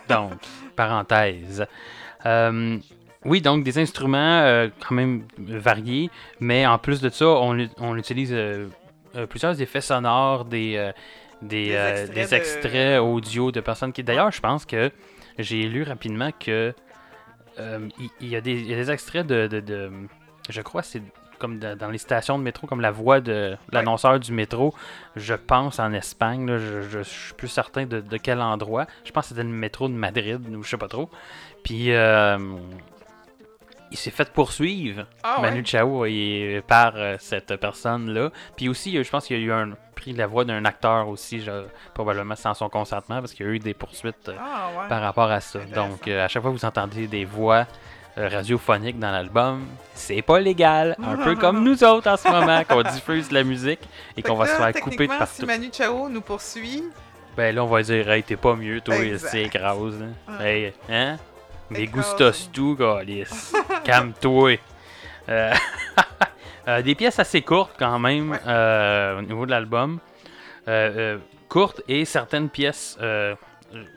Donc, parenthèse. Euh, oui, donc des instruments euh, quand même variés, mais en plus de ça, on, utilise euh, euh, plusieurs effets sonores, des, des, Des extraits des de- extraits audio de personnes qui. D'ailleurs, je pense que j'ai lu rapidement que il y, a des, il y a des extraits de, de- de- je crois, c'est comme dans les stations de métro, comme la voix de l'annonceur du métro, je pense en Espagne, là, je, je, je suis plus certain de, de quel endroit. Je pense que c'était le métro de Madrid, ou je sais pas trop. Puis euh, il s'est fait poursuivre, Ah Manu ouais? Chao, et- par euh, cette personne-là. Puis aussi, euh, je pense qu'il y a eu un pris la voix d'un acteur aussi, je- probablement sans son consentement, parce qu'il y a eu des poursuites euh, Ah ouais. par rapport à ça. Donc, euh, à chaque fois que vous entendez des voix radiophoniques dans l'album, c'est pas légal. Un peu comme nous autres en ce moment, qu'on diffuse de la musique et qu'on va se faire couper de partout. Si Manu Chao nous poursuit, Ben là, on va dire, hey, t'es pas mieux, toi, c'est écrase. Hein? Hey, hein? Écrase. gustos tout, Galice. Calme-toi. Euh, euh, des pièces assez courtes quand même Ouais. euh, au niveau de l'album. Euh, courtes et certaines pièces, je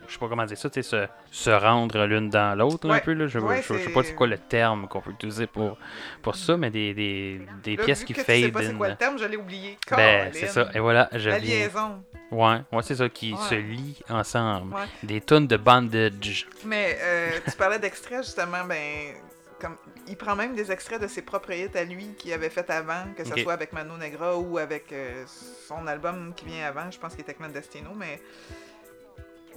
sais pas comment dire ça, se, se rendre l'une dans l'autre un peu. Là, je, Ouais, je, je sais pas c'est- quoi le terme qu'on peut utiliser pour, pour ça, mais des, des, des là, pièces qui que tu sais fade pas c'est quoi le terme, je l'ai oublié. Ben, c'est ça. Et voilà, je La liaison. Ouais, ouais c'est ça, qui Ouais. se lient ensemble. Ouais. Des tonnes de bandage. Mais euh, tu parlais d'extraits, justement, ben. Comme, il prend même des extraits de ses propres hits à lui qu'il avait fait avant, que ce soit avec Mano Negra ou avec euh, son album qui vient avant, je pense qu'il était Clandestino, mais.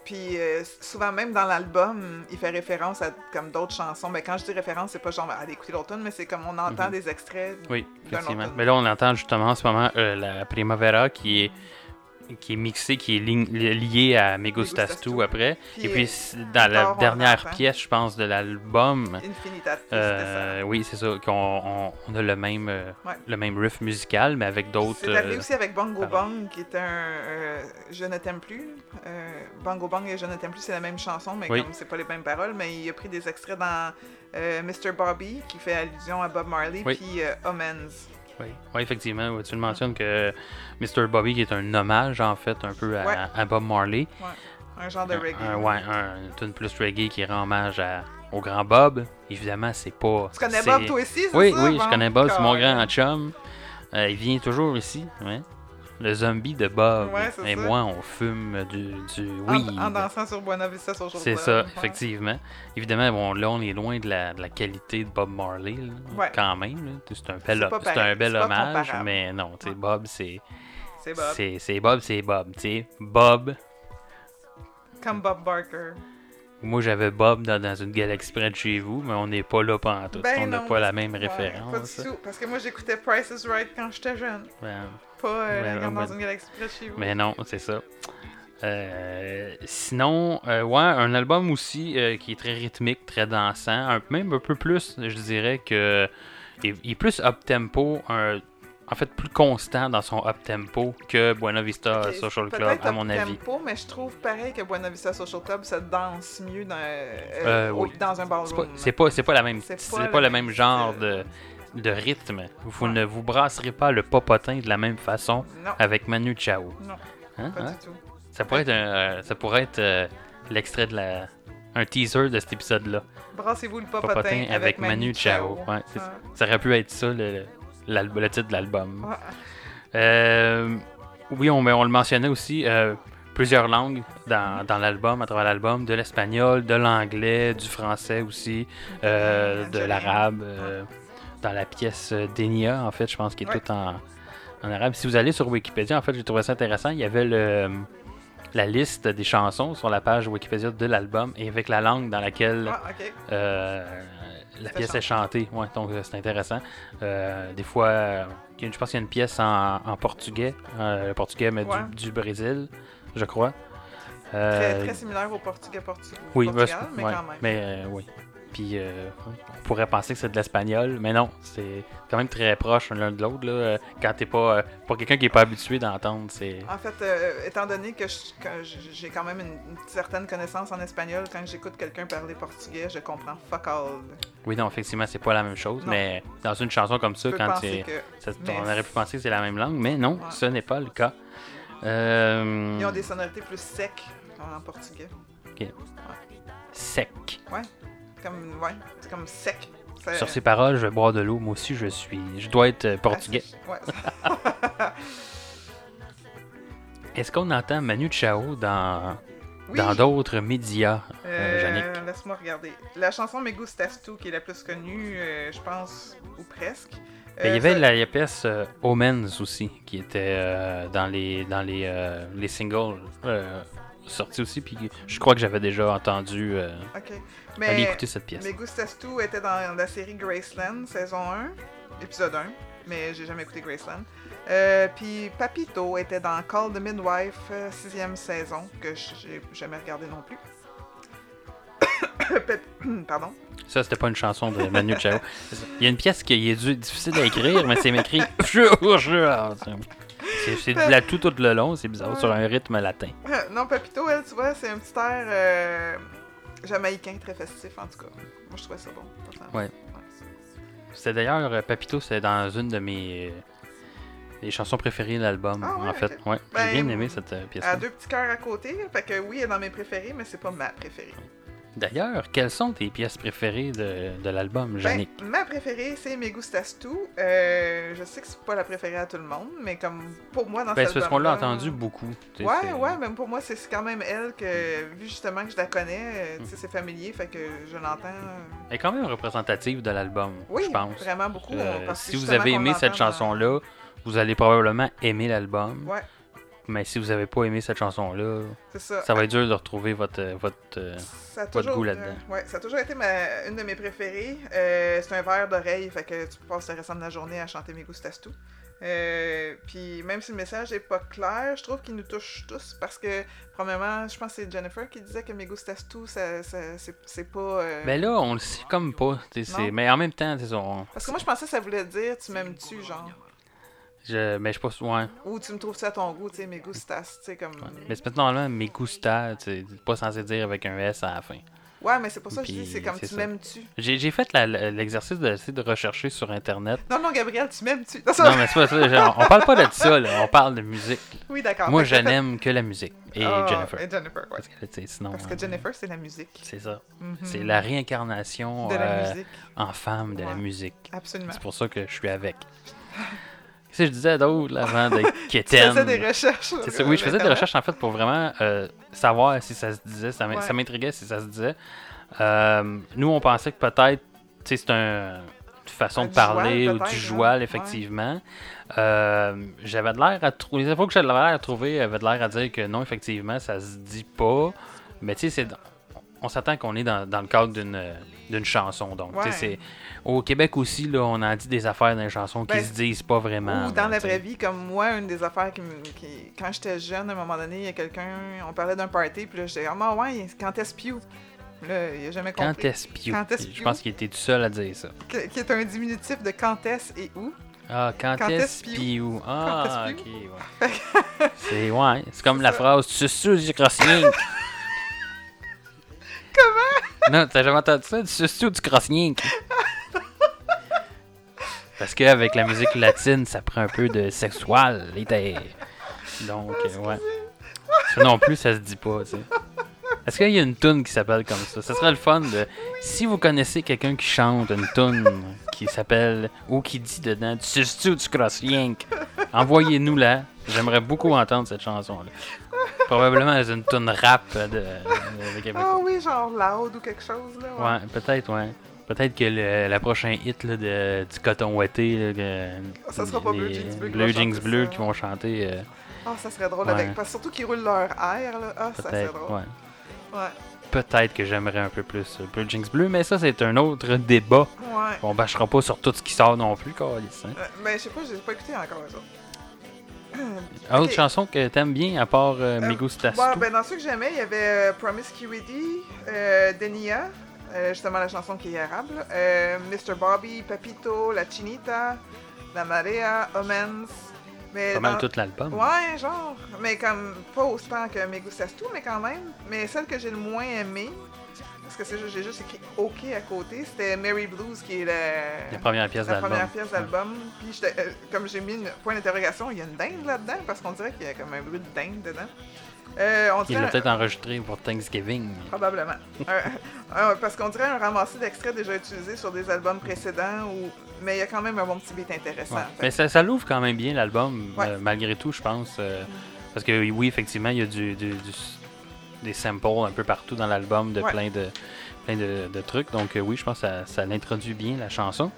Puis euh, souvent même dans l'album, il fait référence à comme d'autres chansons. Mais quand je dis référence, c'est pas genre allez écouter l'automne, mais c'est comme on entend Mhm. des extraits. Oui, effectivement. Mais là, on entend justement en ce moment euh, la Primavera qui est qui est mixée, qui est li- li- liée à Me Gustas Gustas Tu Tu. après. Puis, Et puis, dans la dernière pièce, je pense, de l'album, euh, oui, c'est ça, qu'on on, a le même, euh, Ouais. le même riff musical, mais avec d'autres. C'est arrivé euh, aussi avec Bongo. Bong, qui est un euh, Je ne t'aime plus. Bongo Bong et Je ne t'aime plus, c'est la même chanson, mais Oui. comme c'est pas les mêmes paroles, mais il a pris des extraits dans Mr. Bobby, qui fait allusion à Bob Marley, Oui. puis Omens. Oui, Oui, effectivement. ouais, Tu le mentionnes que Mr. Bobby qui est un hommage, en fait, un peu à, Ouais. à Bob Marley. Un genre de reggae. Un, ouais, un une tune plus reggae qui rend hommage à- au grand Bob. Évidemment, c'est pas. Tu connais Bob, toi aussi, c'est Oui, ça? oui, je connais Bob, c'est mon grand chum. Euh, il vient toujours ici, ouais. Le zombie de Bob. Ouais, Et ça. moi, on fume du, du En, weed. en dansant sur Buena Vista Social C'est ça, Ouais. effectivement. Évidemment, bon, là, on est loin de la, de la qualité de Bob Marley, là, Ouais. quand même. C'est un bel, C'est un bel hommage, mais non, tu sais. Bob, c'est C'est Bob. c'est c'est Bob, c'est Bob. Tu sais, Bob, Comme Bob Barker. Moi j'avais Bob dans, dans une galaxie près de chez vous, mais on n'est pas là pendant tout. Ben on n'a pas la même référence. pas du tout, parce que moi j'écoutais Price is Right quand j'étais jeune. Ben, Pas euh, La Grande ouais. dans une galaxie près de chez vous. Mais non, c'est ça. Euh, sinon, euh, ouais, un album aussi euh, qui est très rythmique, très dansant, un, même un peu plus, je dirais que il, il est plus up tempo, un- en fait plus constant dans son up tempo que Buena Vista Social Club à mon avis. tempo, mais je trouve pareil que Buena Vista Social Club, ça danse mieux dans, euh, Euh, oui. dans un ballroom. c'est pas, c'est pas la même, C'est pas pas, le même genre de, de rythme. Vous Ouais. ne vous brasserez pas le popotin de la même façon Non, avec Manu Chao. non, Hein, pas hein? du tout. Ça pourrait être, un, euh, ça pourrait être l'extrait de la, un teaser de cet épisode-là. Brassez-vous le popotin, Popotin avec Manu Chao. Ouais. Ça aurait pu être ça, le, le titre de l'album. Ouais. Euh, oui, on, on le mentionnait aussi, euh, plusieurs langues dans, dans l'album, à travers l'album, de l'espagnol, de l'anglais, du français aussi, euh, de l'arabe, dans la pièce d'Enia, en fait, je pense qu'il est Ouais. tout en, en arabe. Si vous allez sur Wikipédia, en fait, j'ai trouvé ça intéressant, il y avait le, la liste des chansons sur la page Wikipédia de l'album et avec la langue dans laquelle Ah. La pièce est chantée, ouais, donc euh, c'est intéressant. Euh, des fois, euh, je pense qu'il y a une pièce en, en portugais, euh, le portugais mais du- Ouais. du, Brésil, je crois. Très, très similaire au portugais portu- oui, Portugal, mais ouais, quand même. mais, oui. Puis euh, on pourrait penser que c'est de l'espagnol, mais non, c'est quand même très proche l'un de l'autre. là, Quand t'es pas, euh, pour quelqu'un qui est pas habitué d'entendre, c'est En fait, euh, étant donné que je- que j- j'ai quand même une, une certaine connaissance en espagnol, quand j'écoute quelqu'un parler portugais, je comprends fuck all. oui, non, effectivement, c'est pas la même chose, Non. mais dans une chanson comme ça, quand c'est que Mais on aurait pu penser que c'est la même langue, mais non, Ouais. ce n'est pas le cas. Euh, ils ont des sonorités plus secs en portugais. Sec. Comme, ouais, c'est comme sec. Sur ces paroles, je vais boire de l'eau. Moi aussi, je suis. Je dois être euh, portugais. Ouais. Est-ce qu'on entend Manu Chao dans Oui. dans d'autres médias, euh, Euh? Laisse-moi regarder. La chanson Me Gustas Tu, qui est la plus connue, euh, je pense, ou presque. Ben, il y avait ça- la pièce Omens aussi, qui était dans les dans les, les singles sortis aussi. Puis je crois que j'avais déjà entendu. euh, Ok. Allez Mais écouter cette pièce. Était dans la série Graceland, saison 1, épisode 1, mais j'ai jamais écouté Graceland. Euh, Puis Papito était dans Call the Midwife, euh, sixième saison, que j'ai jamais regardé non plus. Pardon. Ça, c'était pas une chanson de Manu Chao. Il y a une pièce qui est difficile à écrire, mais c'est écrit. C'est c'est de la tout tout le long, c'est bizarre, sur un rythme latin. non, Papito, elle, tu vois, c'est un petit air euh, jamaïcain très festif, en tout cas. Moi, je trouvais ça bon. personnellement. Ouais. C'était d'ailleurs, euh, Papito, c'est dans une de mes. les chansons préférées de l'album, Ah ouais, en fait. Ouais, Ben, j'ai bien aimé cette euh, Elle a pièce-là. deux petits cœurs à côté, fait que oui, elle est dans mes préférés, mais c'est pas ma préférée. D'ailleurs, quelles sont tes pièces préférées de, de l'album, Jannick Ben, ma préférée, c'est Me Gustas. Euh, je sais que c'est pas la préférée à tout le monde, mais comme pour moi, dans Ben, cet c'est parce qu'on l'a entendu beaucoup. Ouais, ouais, même pour moi, c'est quand même elle que, vu justement que je la connais, euh, Mm. sais, c'est familier, fait que je l'entends. Elle est quand même représentative de l'album, Oui, je pense. vraiment beaucoup. Euh, si vous avez aimé cette dans- chanson-là, vous allez probablement aimer l'album. Ouais, Mais si vous avez pas aimé cette chanson-là, ça. ça va être dur de retrouver votre. euh, votre euh, Ça toujours, goût euh, là-dedans. ouais, ça a toujours été ma- une de mes préférées. Euh, c'est un verre d'oreille, fait que tu passes le restant de la journée à chanter Mes Gustas Tu. Euh, puis même si le message est pas clair, je trouve qu'il nous touche tous parce que, premièrement, je pense que c'est Jennifer qui disait que Mes Gustas Tu, ça, ça- c'est pas. euh, Ben là, on le sait comme pas. Mais en même temps, on- Parce que moi, je pensais que ça voulait dire tu m'aimes-tu, genre? Je... mais je sais pas. si- Ouais. Ou tu me trouves ça à ton goût, tu sais, Mes Gustas, tu sais, comme. ouais. Mais c'est normalement mes gusta, tu pas censé dire avec un S à la fin. Ouais, mais c'est pour ça que je dis, c'est comme tu m'aimes-tu? J'ai fait l'exercice d'essayer de rechercher sur Internet. Non, non, Gabriel, tu m'aimes-tu? Non, mais c'est pas ça. genre, on parle pas de ça, là. On parle de musique. Oui, d'accord. Moi, je n'aime que la musique. Et Ah, Jennifer. Et Jennifer, ouais. Parce que, tu sais, sinon. Parce que euh, Jennifer, c'est la musique. C'est ça. Mhm. C'est la réincarnation De la euh, en femme de la musique. absolument. C'est pour ça que je suis avec. Qu'est-ce que je disais d'autre avant d'être Tu quétaine? faisais des recherches. Ça, oui, je faisais des recherches en fait pour vraiment euh, savoir si ça se disait. Ça Ouais. m'intriguait si ça se disait. Euh, nous, on pensait que peut-être, tu sais, c'est un- une façon Un de parler joual, ou du hein? joual, Ouais. effectivement. Euh, j'avais de l'air à trouver. Les infos que j'avais de l'air à trouver avaient de l'air à dire que non, effectivement, ça se dit pas. Mais tu sais, c'est. On s'attend qu'on est dans, dans le cadre d'une d'une chanson. Donc, Ouais. c'est. Au Québec aussi, là, on en dit des affaires dans les chansons qui Ben, se disent pas vraiment. Ou dans là, la vraie vie, comme moi, une des affaires qui, qui- quand j'étais jeune, à un moment donné, il y a quelqu'un, on parlait d'un party, puis là, j'étais ah, mais ouais, quand est-ce Pew? Là, il a jamais Quand compris. est-ce Pew? Quand est-ce Je Pew? pense qu'il était tout seul à dire ça. Qui est un diminutif de quand est-ce et où. Ah, quand, Quand est-ce? Pew? Ah, ok, ouais. c'est ouais, c'est comme la phrase Tu suces du crossing. Comment? Non, t'as jamais entendu ça? Tu suces du crossing. Parce qu'avec la musique latine, ça prend un peu de sexualité. Donc, euh, ouais. Ça non plus, ça se dit pas, tu sais. Est-ce qu'il y a une tune qui s'appelle comme ça? Ça serait le fun de. Si vous connaissez quelqu'un qui chante une tune qui s'appelle. ou qui dit dedans Tu suces du crossing, envoyez-nous là. J'aimerais beaucoup entendre cette chanson-là. Probablement une tune rap de, de, de Québécois. Ah oui, genre loud ou quelque chose, là. Ouais, peut-être, ouais. Peut-être que le, la prochain hit là, de, du coton là, que- Ça sera pas Blue Jeans Bleu va Jeans Bleu qui vont chanter. euh, Ah, ça serait drôle Ouais. avec. Parce surtout qu'ils roulent leur air, là. Ah, ça serait drôle. ouais. Ouais. Peut-être que j'aimerais un peu plus euh, Blue Jeans Bleu, mais ça, c'est un autre débat. Ouais. On bâchera pas sur tout ce qui sort non plus, Carlis. Hein. Euh, ben, je sais pas, j'ai pas écouté encore ça. Autre Ok. chanson que t'aimes bien, à part euh, Euh, Bon, ben, dans ceux que j'aimais, il y avait euh, Promiscuity, euh, Denia, euh, justement la chanson qui est arabe, Mr. Bobby, Papito, La Chinita, La Marea, Omens. Mais Pas mal dans- tout l'album. Ouais, genre. Mais comme, pas autant que Me Gustas Tu, mais quand même. Mais celle que j'ai le moins aimée, parce que j'ai juste écrit OK à côté, c'était Mary Blues, qui est la, La première pièce la d'album. première pièce d'album. Puis, euh, comme j'ai mis une point d'interrogation, il y a une dinde là-dedans, parce qu'on dirait qu'il y a comme un bruit de dinde dedans. Euh, on Il l'a un- peut-être enregistré pour Thanksgiving. Probablement. Un- un- parce qu'on dirait un ramassé d'extraits déjà utilisés sur des albums précédents, ou... mais il y a quand même un bon petit beat intéressant. Ouais. Mais ça, ça l'ouvre quand même bien l'album, Ouais. euh, malgré tout, je pense. euh, parce que oui, effectivement, il y a du, du- du- des samples un peu partout dans l'album de Ouais. plein de plein de, de trucs. Donc euh, oui, je pense que ça, ça l'introduit bien la chanson.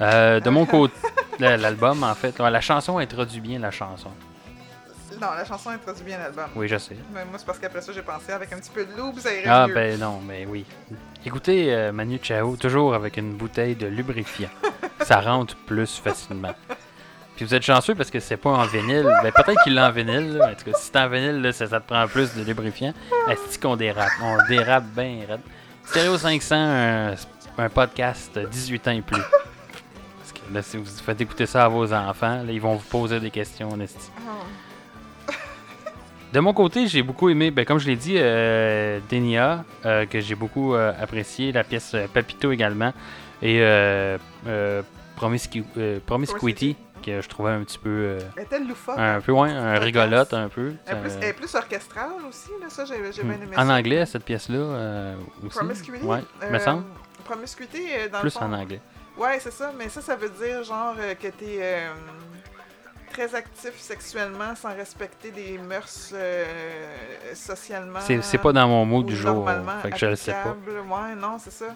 De mon côté, la- l'album en fait, la chanson introduit bien la chanson. Non, la chanson introduit bien l'album. Oui, je sais. Mais moi, c'est parce qu'après ça, j'ai pensé avec un petit peu de loup, ça irait Ah mieux. ben non, mais oui. Écoutez euh, Manu Chao, toujours avec une bouteille de lubrifiant. ça rentre plus facilement. Puis vous êtes chanceux parce que c'est pas en vinyle. Ben peut-être qu'il l'a en vinyle. là. En tout cas, si c'est en vinyle, là, ça, ça te prend plus de lubrifiant. Est-ce qu'on dérape? On dérape bien raide. Stéréo 500, un, un podcast 18 ans et plus. Parce que là, si vous faites écouter ça à vos enfants, là, ils vont vous poser des questions, en esti. Oh. De mon côté, j'ai beaucoup aimé, ben, comme je l'ai dit, euh, Denia, euh, que j'ai beaucoup euh, apprécié, la pièce euh, Papito également, et Promiscu- Promiscuity, que je trouvais un petit peu, Elle était loufoque. un peu, ouais, un rigolote un peu. Elle est plus, elle est plus orchestrale aussi, là, ça, j'ai j'ai bien aimé en ça. anglais, cette pièce-là euh, aussi. Promiscuity? Ouais, me semble. Promiscuity, dans Plus le fond, en anglais. Ouais, c'est ça, mais ça, ça veut dire genre que t'es euh, très actif sexuellement sans respecter des mœurs euh, socialement. C'est c'est pas dans mon mot du jour, normalement fait que je le sais pas. Ouais, non, c'est ça.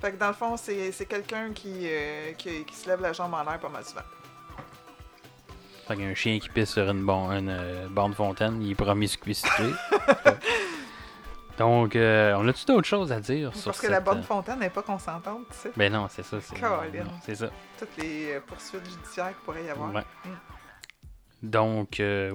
Fait que dans le fond, c'est c'est quelqu'un qui, euh, qui, qui se lève la jambe en l'air pas mal souvent. Fait qu'un chien qui pisse sur une, bon, une euh, borne fontaine, il est promiscuité. Donc, euh, on a-tu d'autres choses à dire sur Parce que cette... la bonne fontaine n'est pas consentante, tu sais. Ben non, c'est ça. C'est ça. Toutes les poursuites judiciaires qu'il pourrait y avoir. Ouais. Mm. Donc, euh,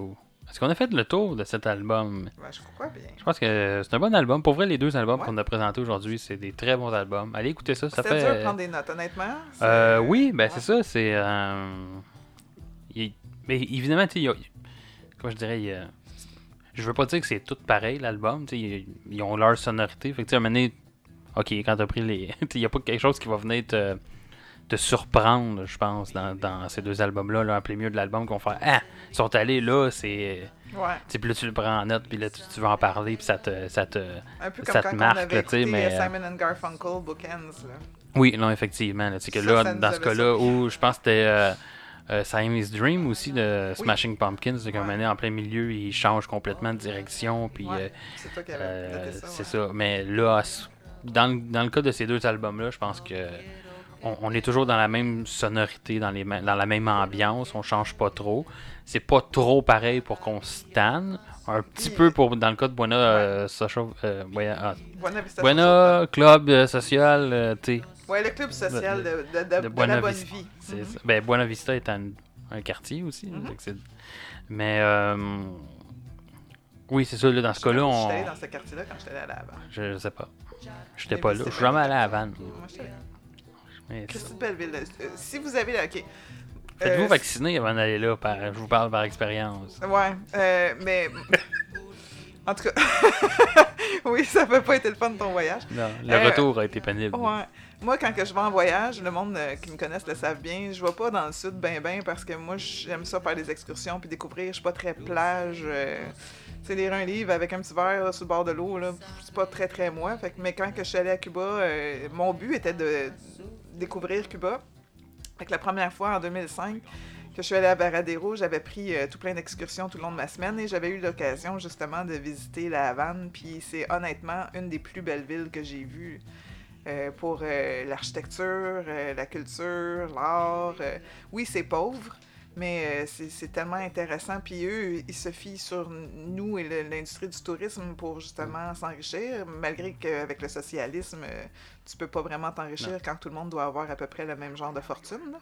est-ce qu'on a fait le tour de cet album? Ben, je crois bien. Je pense que c'est un bon album. Pour vrai, les deux albums Ouais. qu'on a présentés aujourd'hui, c'est des très bons albums. Allez écouter ça, ça fait... dur de prendre des notes, honnêtement. Euh, oui, ben Ouais. c'est ça, c'est... euh, il- Mais évidemment, tu sais, a- comment je dirais, il y a- je veux pas dire que c'est tout pareil, l'album, tu sais, ils, ils ont leur sonorité, fait que tu sais, à un moment donné, ok, quand t'as pris les... il y a pas quelque chose qui va venir te, te surprendre, je pense, dans, dans ces deux albums-là, là, en plein milieu de l'album, qu'on faire « Ah! Ils sont allés là, c'est... » Ouais. Puis là, tu le prends en note, puis là, tu, tu veux en parler, puis ça te... Ça te... Un peu Ça comme te quand marque, on avait là, tu sais, écouté mais, euh, euh, Simon and Garfunkel, Bookends. Là. Oui, non, effectivement. là, que Ça, là, ça dans ce cas-là, où je pense que c'était euh, euh, Siamese Dream aussi de Oui. Smashing Pumpkins, Ouais. moment donné, en plein milieu, il change complètement de direction, puis Ouais, euh, c'est toi qui avais euh, ça. ouais. ça. Mais là, dans, dans le cas de ces deux albums-là, je pense que on, on est toujours dans la même sonorité, dans, les, dans la même ambiance, on change pas trop. C'est pas trop pareil pour qu'on se tanne. Un petit peu pour dans le cas de Buena euh, Social, euh, Buena, ah, Buena Vista Buena Club euh, Social, euh, tu. Ouais, le club social de, de, de, de de Buena la bonne Vista. vie. Ben, Buena Vista est un, un quartier aussi. Mhm. c'est- Mais euh, oui, c'est ça. Là, dans ce cas-là, on... J'étais allé dans ce quartier-là quand j'étais allé à la Havane. je sais pas. J'étais Mais pas là. Je suis jamais allé à Havane. Moi, j'étais allé. De Belleville. euh, si vous avez la. Ok. Faites-vous Euh, vacciner avant d'aller là. par- Je vous parle par expérience. Ouais, euh, mais. en tout cas. oui, ça peut pas être le fun de ton voyage. Non, le Euh, retour a été pénible. Ouais. Moi, quand que je vais en voyage, le monde euh, qui me connaissent le savent bien, je vais pas dans le sud ben ben parce que moi, j'aime ça faire des excursions puis découvrir. Je suis pas très plage. euh, tu sais, lire un livre avec un petit verre là, sur le bord de l'eau, là, c'est pas très très moi. Fait que, mais quand que je suis allée à Cuba, euh, mon but était de découvrir Cuba. Que la première fois, en 2005, que je suis allée à Varadero, j'avais pris euh, tout plein d'excursions tout le long de ma semaine et j'avais eu l'occasion justement de visiter la Havane. Puis c'est honnêtement une des plus belles villes que j'ai vues euh, pour euh, l'architecture, la culture, l'art. oui, c'est pauvre, mais euh, c'est tellement intéressant. Puis eux, ils se fient sur nous et l'industrie du tourisme pour justement s'enrichir, malgré qu'avec le socialisme, euh, tu peux pas vraiment t'enrichir quand tout le monde doit avoir à peu près le même genre de fortune. là.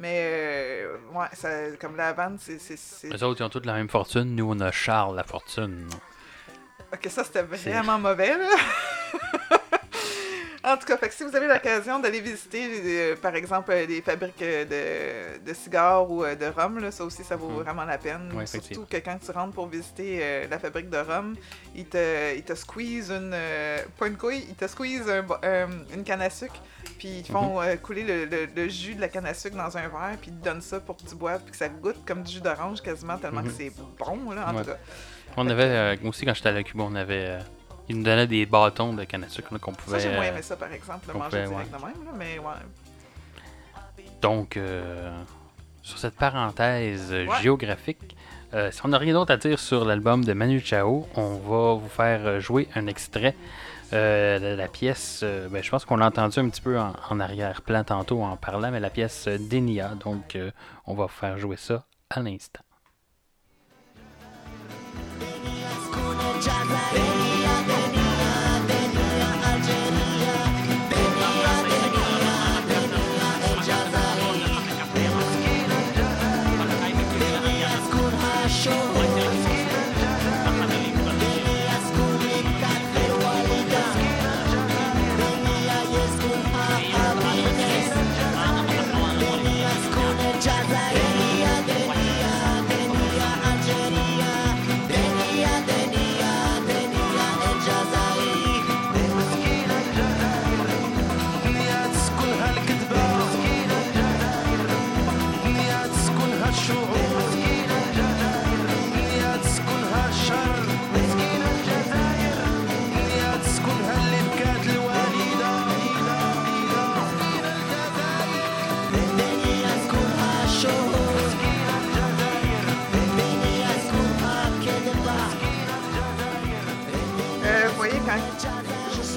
Mais euh, ouais, ça, comme la Havane, c'est. Les autres, ils ont toutes la même fortune. Nous, on a Charles, la fortune. Ok, ça c'était vraiment mauvais. là. en tout cas, fait que si vous avez l'occasion d'aller visiter, euh, par exemple, euh, des fabriques euh, de, de cigares ou euh, de rhum, là, ça aussi, ça vaut Mhm. vraiment la peine. Ouais, Surtout que quand tu rentres pour visiter euh, la fabrique de rhum, ils te, ils te squeeze une. euh, pas une couille, ils te squeeze un euh, une canne à sucre, puis ils te font Mhm. euh, couler le, le- le jus de la canne à sucre dans un verre, puis ils te donnent ça pour que tu boives, puis que ça goûte comme du jus d'orange quasiment, tellement que c'est bon, là, en Ouais. tout cas. On avait, euh, aussi, quand j'étais à Cuba, on avait. Ils nous donnaient des bâtons de canne à sucre qu'on Ça, pouvait. j'ai moins aimé ça, par exemple, le manger pouvait, direct de même, là, mais ouais. Donc, euh, sur cette parenthèse Ouais. géographique, euh, si on n'a rien d'autre à dire sur l'album de Manu Chao, on va vous faire jouer un extrait euh, de la pièce. euh, ben, je pense qu'on l'a entendu un petit peu en, en arrière-plan tantôt en parlant, mais la pièce d'Enia. Donc, euh, on va vous faire jouer ça à l'instant.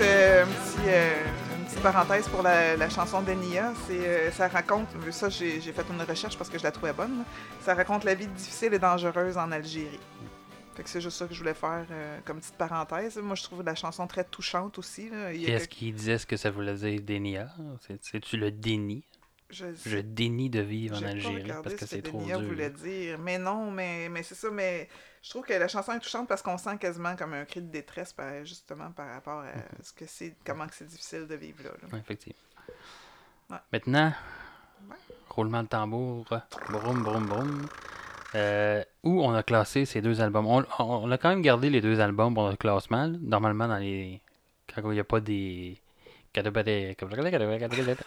Euh, une petite parenthèse pour la, la chanson d'Enia, c'est euh, ça raconte, ça j'ai fait une recherche parce que je la trouvais bonne, là. ça raconte la vie difficile et dangereuse en Algérie. Fait que c'est juste ça que je voulais faire euh, comme petite parenthèse. Moi je trouve la chanson très touchante aussi. Là. Il y a Est-ce quelque- qu'il disait ce que ça voulait dire dénia C'est- C'est-tu le déni? Je, Je dénie de vivre en Algérie parce que ce c'est trop dur. voulait dire. Mais non, mais, mais c'est ça. Mais je trouve que la chanson est touchante parce qu'on sent quasiment comme un cri de détresse, par- justement par rapport à Mm-hmm. ce que c'est, comment c'est difficile de vivre là. là. Ouais, effectivement. Ouais. Maintenant, roulement de tambour, broum, broum, broum. Euh, où on a classé ces deux albums? On, on- on a quand même gardé les deux albums pour notre classement. Normalement, dans les. Quand il n'y a pas des.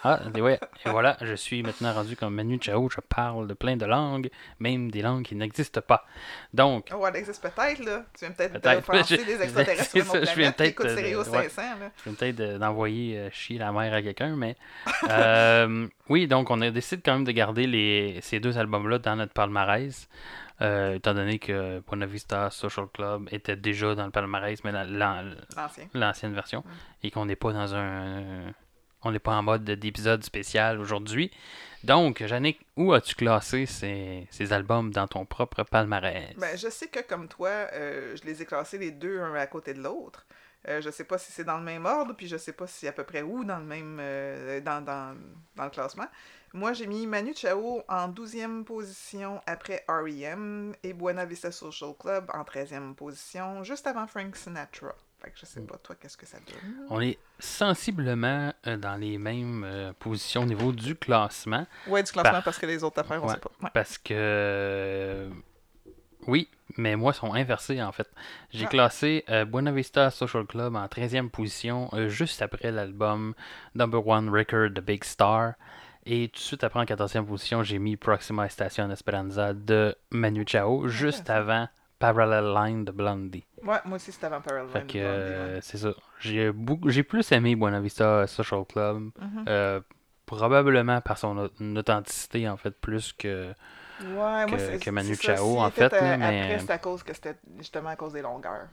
Ah, et ouais. Et voilà, je suis maintenant rendu comme Manu Chao. Je parle de plein de langues, même des langues qui n'existent pas. Donc, Oh, elle existe peut-être, là. Tu viens peut-être de Peut-être. penser Je- des extraterrestres sur ça, je viens peut-être, euh, ouais. 500, là. Je vais peut-être euh, d'envoyer euh, chier la mère à quelqu'un, mais euh, oui, donc on a décidé quand même de garder les, ces deux albums-là dans notre palmarès, euh, étant donné que Buena Vista Social Club était déjà dans le palmarès, mais la- la- L'ancien. l'ancienne version, et qu'on n'est pas dans un... On n'est pas en mode d'épisode spécial aujourd'hui. Donc, Yannick, où as-tu classé ces, ces albums dans ton propre palmarès? Ben, je sais que comme toi, euh, je les ai classés les deux un à côté de l'autre. Euh, je sais pas si c'est dans le même ordre, puis je sais pas si à peu près où dans le même euh, dans, dans, dans le classement. Moi, j'ai mis Manu Chao en 12e position après R.E.M. et Buena Vista Social Club en 13e position, juste avant Frank Sinatra. Fait que je sais pas, toi, qu'est-ce que ça donne? On est sensiblement euh, dans les mêmes euh, positions au niveau du classement. Ouais, du classement, Par- parce que les autres affaires, on Ouais. sait pas. Ouais. Parce que. Oui, mais moi, ils sont inversés en fait. J'ai Ah. classé euh, Buena Vista Social Club en 13e position, juste après l'album Number One Record de Big Star. Et tout de suite après, en 14e position, j'ai mis Proxima Station Esperanza de Manu Chao, juste avant Parallel Line de Blondie. Ouais, moi aussi, c'était avant Parallel Fait Line que de Blondie, euh, c'est ça. J'ai beaucoup, j'ai plus aimé Buena Vista Social Club. Mhm. euh, probablement par son au- authenticité, en fait, plus que. Ouais, moi, que- c'est- que Manu c'est ça. Chao, S'il en fait, euh, mais- Après, c'est à cause que c'était justement à cause des longueurs.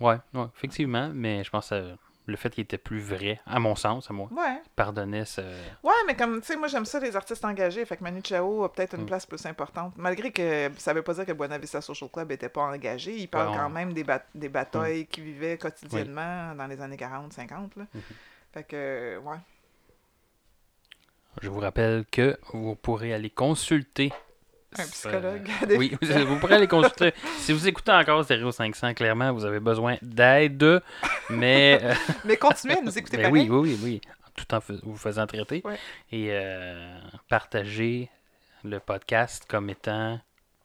Ouais, ouais, effectivement, mais je pense que le fait qu'il était plus vrai, à mon sens, à moi, Ouais. pardonnait ce. Ouais, mais comme, tu sais, moi, j'aime ça, les artistes engagés. Fait que Manu Chao a peut-être une Mm. place plus importante. Malgré que ça veut pas dire que Buena Vista Social Club était pas engagé. Il parle Ouais, on- quand même des, des batailles qu'ils vivaient quotidiennement dans les années 40-50. là. Mhm. Fait que, ouais. Je vous rappelle que vous pourrez aller consulter. Un psychologue. Oui, vous, pourrez aller consulter. si vous écoutez encore Stereo 500, clairement, vous avez besoin d'aide, mais. euh, Mais continuez à nous écouter pareil. oui, oui, oui, oui. Tout en vous faisant traiter. Ouais. Et euh, partager le podcast comme étant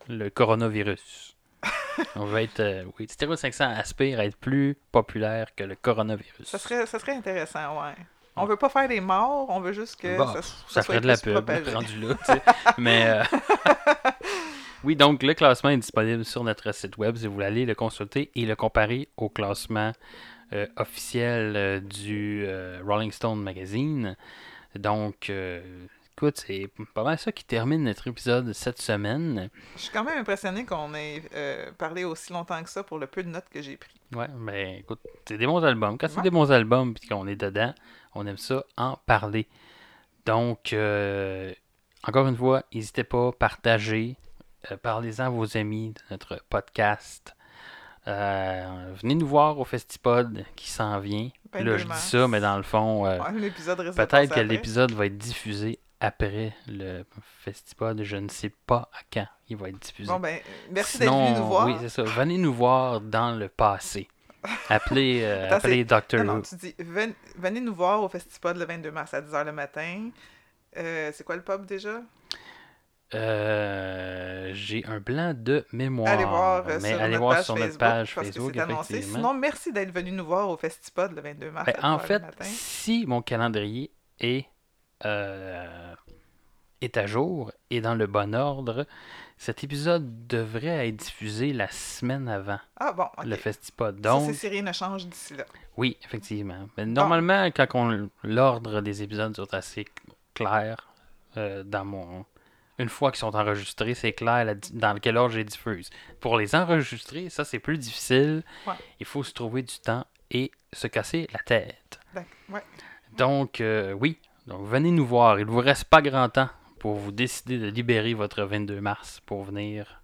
le coronavirus. On va être. euh, oui, Stereo 500 aspire à être plus populaire que le coronavirus. Ça serait, ça serait intéressant, ouais. On veut pas faire des morts, on veut juste que Bon, ça, ça, ça soit ferait de la pub, rendu là. tu sais. Mais. euh, oui, donc le classement est disponible sur notre site web si vous voulez aller le consulter et le comparer au classement euh, officiel euh, du euh, Rolling Stone Magazine. Donc, écoute, c'est pas mal ça qui termine notre épisode cette semaine. Je suis quand même impressionné qu'on ait parlé aussi longtemps que ça pour le peu de notes que j'ai pris. Ouais, mais écoute, c'est des bons albums. Quand c'est des bons albums et qu'on est dedans, on aime ça en parler. Donc, euh, encore une fois, n'hésitez pas, partagez, euh, parlez-en à vos amis de notre podcast. Euh, venez nous voir au Festipod qui s'en vient. 22 Là, je dis ça, mais dans le fond, euh, Ouais, peut-être que l'épisode va être diffusé après le Festipod. Je ne sais pas à quand il va être diffusé. Bon, ben, merci d'être venu nous voir. Oui, c'est ça. Venez nous voir dans le passé. Appelez, euh, appelez Doctor Non, non, Who. tu dis, ven- venez nous voir au Festipod le 22 mars à 10h le matin. Euh, c'est quoi le pub déjà? Euh, J'ai un blanc de mémoire. allez voir euh, mais sur, allez notre, voir page sur Facebook, notre page parce Facebook. que c'est annoncé. Sinon, merci d'être venu nous voir au Festipod le 22 mars Ben, à 10h en fait, matin. si mon calendrier est, euh, est à jour et dans le bon ordre, cet épisode devrait être diffusé la semaine avant Ah bon, le Festipod. Donc, si rien ne change d'ici là. Oui, effectivement. Mais normalement, quand on l'ordre des épisodes sont assez clairs euh, dans mon. Une fois qu'ils sont enregistrés, c'est clair la dans quel ordre j'ai diffuse. Pour les enregistrer, ça c'est plus difficile. Ouais. Il faut se trouver du temps et se casser la tête. Ouais. Donc, euh, oui. Donc, venez nous voir. Il vous reste pas grand temps pour vous décider de libérer votre 22 mars pour venir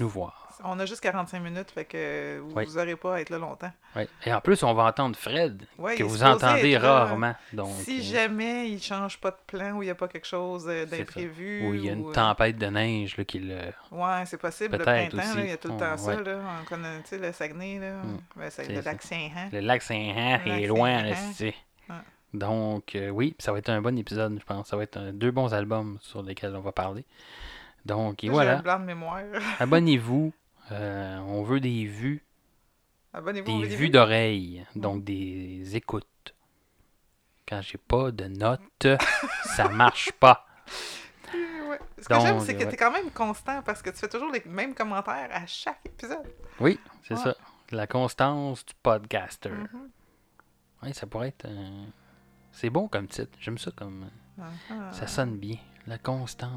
nous voir. On a juste 45 minutes, fait que vous Oui. n'aurez pas à être là longtemps. Ouais. Et en plus, on va entendre Fred, que est vous entendez rarement. Donc, si euh, jamais il change pas de plan ou il n'y a pas quelque chose euh, d'imprévu. ou il y a une ou, euh, tempête de neige là, qui le. Ouais, c'est possible. Le Peut-être printemps, il y a tout le On- temps ouais. ça. Là. On connaît, le Saguenay, là. Mm. Ben, c'est le lac Saint-Jean. Le lac Saint-Jean Le lac est loin, là. Donc, euh, oui, ça va être un bon épisode, je pense. Ça va être un- deux bons albums sur lesquels on va parler. Donc, et voilà. un blanc de mémoire. Abonnez-vous. Euh, on veut des vues, Abonnez-vous. des vues d'oreilles, donc des écoutes. Quand j'ai pas de notes, ça marche pas. Ouais. Ce que j'aime, c'est que ouais. tu es quand même constant parce que tu fais toujours les mêmes commentaires à chaque épisode. Oui, c'est Ouais. ça. La constance du podcaster. Mhm. Oui, ça pourrait être. C'est bon comme titre. J'aime ça comme. Ah, Ça sonne bien. La constance.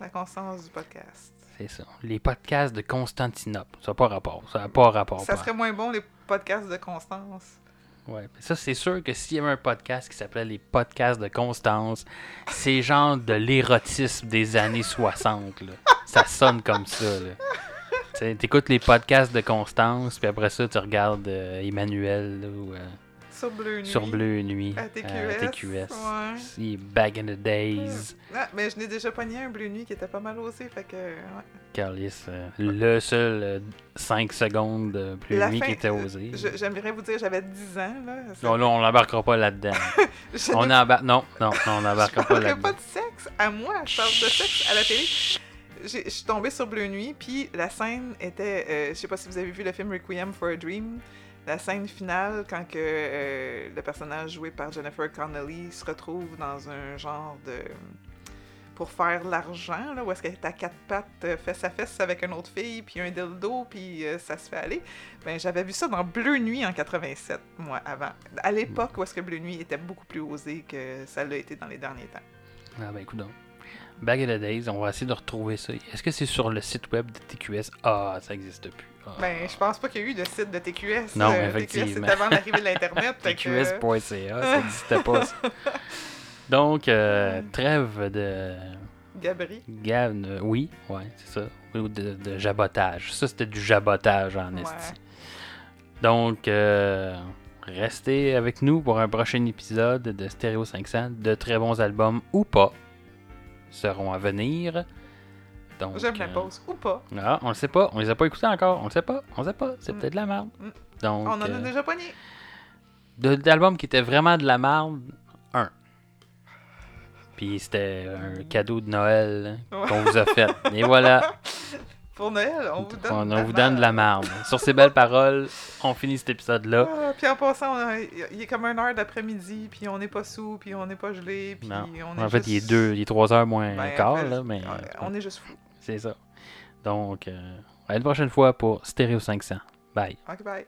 La constance du podcast. C'est ça. Les podcasts de Constantinople. Ça n'a pas rapport. Ça n'a pas rapport. Ça pas. serait moins bon les podcasts de Constance. Ouais. mais Ça, c'est sûr que s'il y avait un podcast qui s'appelait les podcasts de Constance, c'est genre de l'érotisme des années 60. Là. Ça sonne comme ça. Là. T'écoutes les podcasts de Constance, puis après ça, tu regardes euh, Emmanuel là, ou, euh, Sur Bleu Nuit. sur Bleu Nuit À TQS, TQS. ouais. Si, back in the days. Ah, mais je n'ai déjà pogné un Bleu Nuit qui était pas mal osé, fait que... ouais. Carlis, euh, le seul 5 secondes de Bleu La Nuit fin, qui était euh, osé. je- J'aimerais vous dire, j'avais 10 ans, là. Non, là, on n'embarquera pas là-dedans. je on embarque. Non, non, non, on n'embarquera Je pas là-dedans. pas de sexe à moi, je parle de sexe à la télé. J'ai- Je suis tombée sur Bleu Nuit, puis la scène était. euh, je sais pas si vous avez vu le film Requiem for a Dream. La scène finale, quand que, euh, le personnage joué par Jennifer Connelly se retrouve dans un genre de. pour faire l'argent, là, où est-ce qu'elle est à quatre pattes, euh, fesse à fesse avec une autre fille, puis un dildo, puis euh, ça se fait aller. Ben, j'avais vu ça dans Bleu Nuit en 87, moi, avant. À l'époque où est-ce que Bleu Nuit était beaucoup plus osé que ça l'a été dans les derniers temps. Ah ben écoute donc. Back in the days, on va essayer de retrouver ça. Est-ce que c'est sur le site web de TQS? Ah, ça n'existe plus. Ah. Ben, je pense pas qu'il y a eu de site de TQS. Non, Euh, effectivement. TQS, c'était avant l'arrivée de l'Internet. TQS.ca, ça n'existait pas. ça. Donc, euh, trêve de... Gabri. Gab, oui, ouais, c'est ça. Ou de, de jabotage. Ça, c'était du jabotage en Ouais. esti. Donc, euh, restez avec nous pour un prochain épisode de Stereo 500. De très bons albums ou pas seront à venir. Donc, J'aime la euh, pause. Ou pas. ah, on le sait pas. On les a pas écoutés encore. On le sait pas. On le sait pas. C'est Mm. peut-être de la merde. Mm. Donc, On en a euh, déjà pogné. de- d'albums qui étaient vraiment de la merde, un. Puis c'était un cadeau de Noël Ouais. qu'on vous a fait. Et voilà. Pour Noël, on vous donne. On, de on la vous donne de la merde. merde. Sur ces belles paroles, on finit cet épisode-là. Ah, puis en passant, il est comme une heure d'après-midi, puis on n'est pas sous, puis on n'est pas gelé, puis Non. on est En fait, juste- il est deux, il est trois heures moins Ben, quart, là, mais ouais, on est juste fou. C'est ça. Donc, euh, à une prochaine fois pour Stereo 500. Bye. Bye.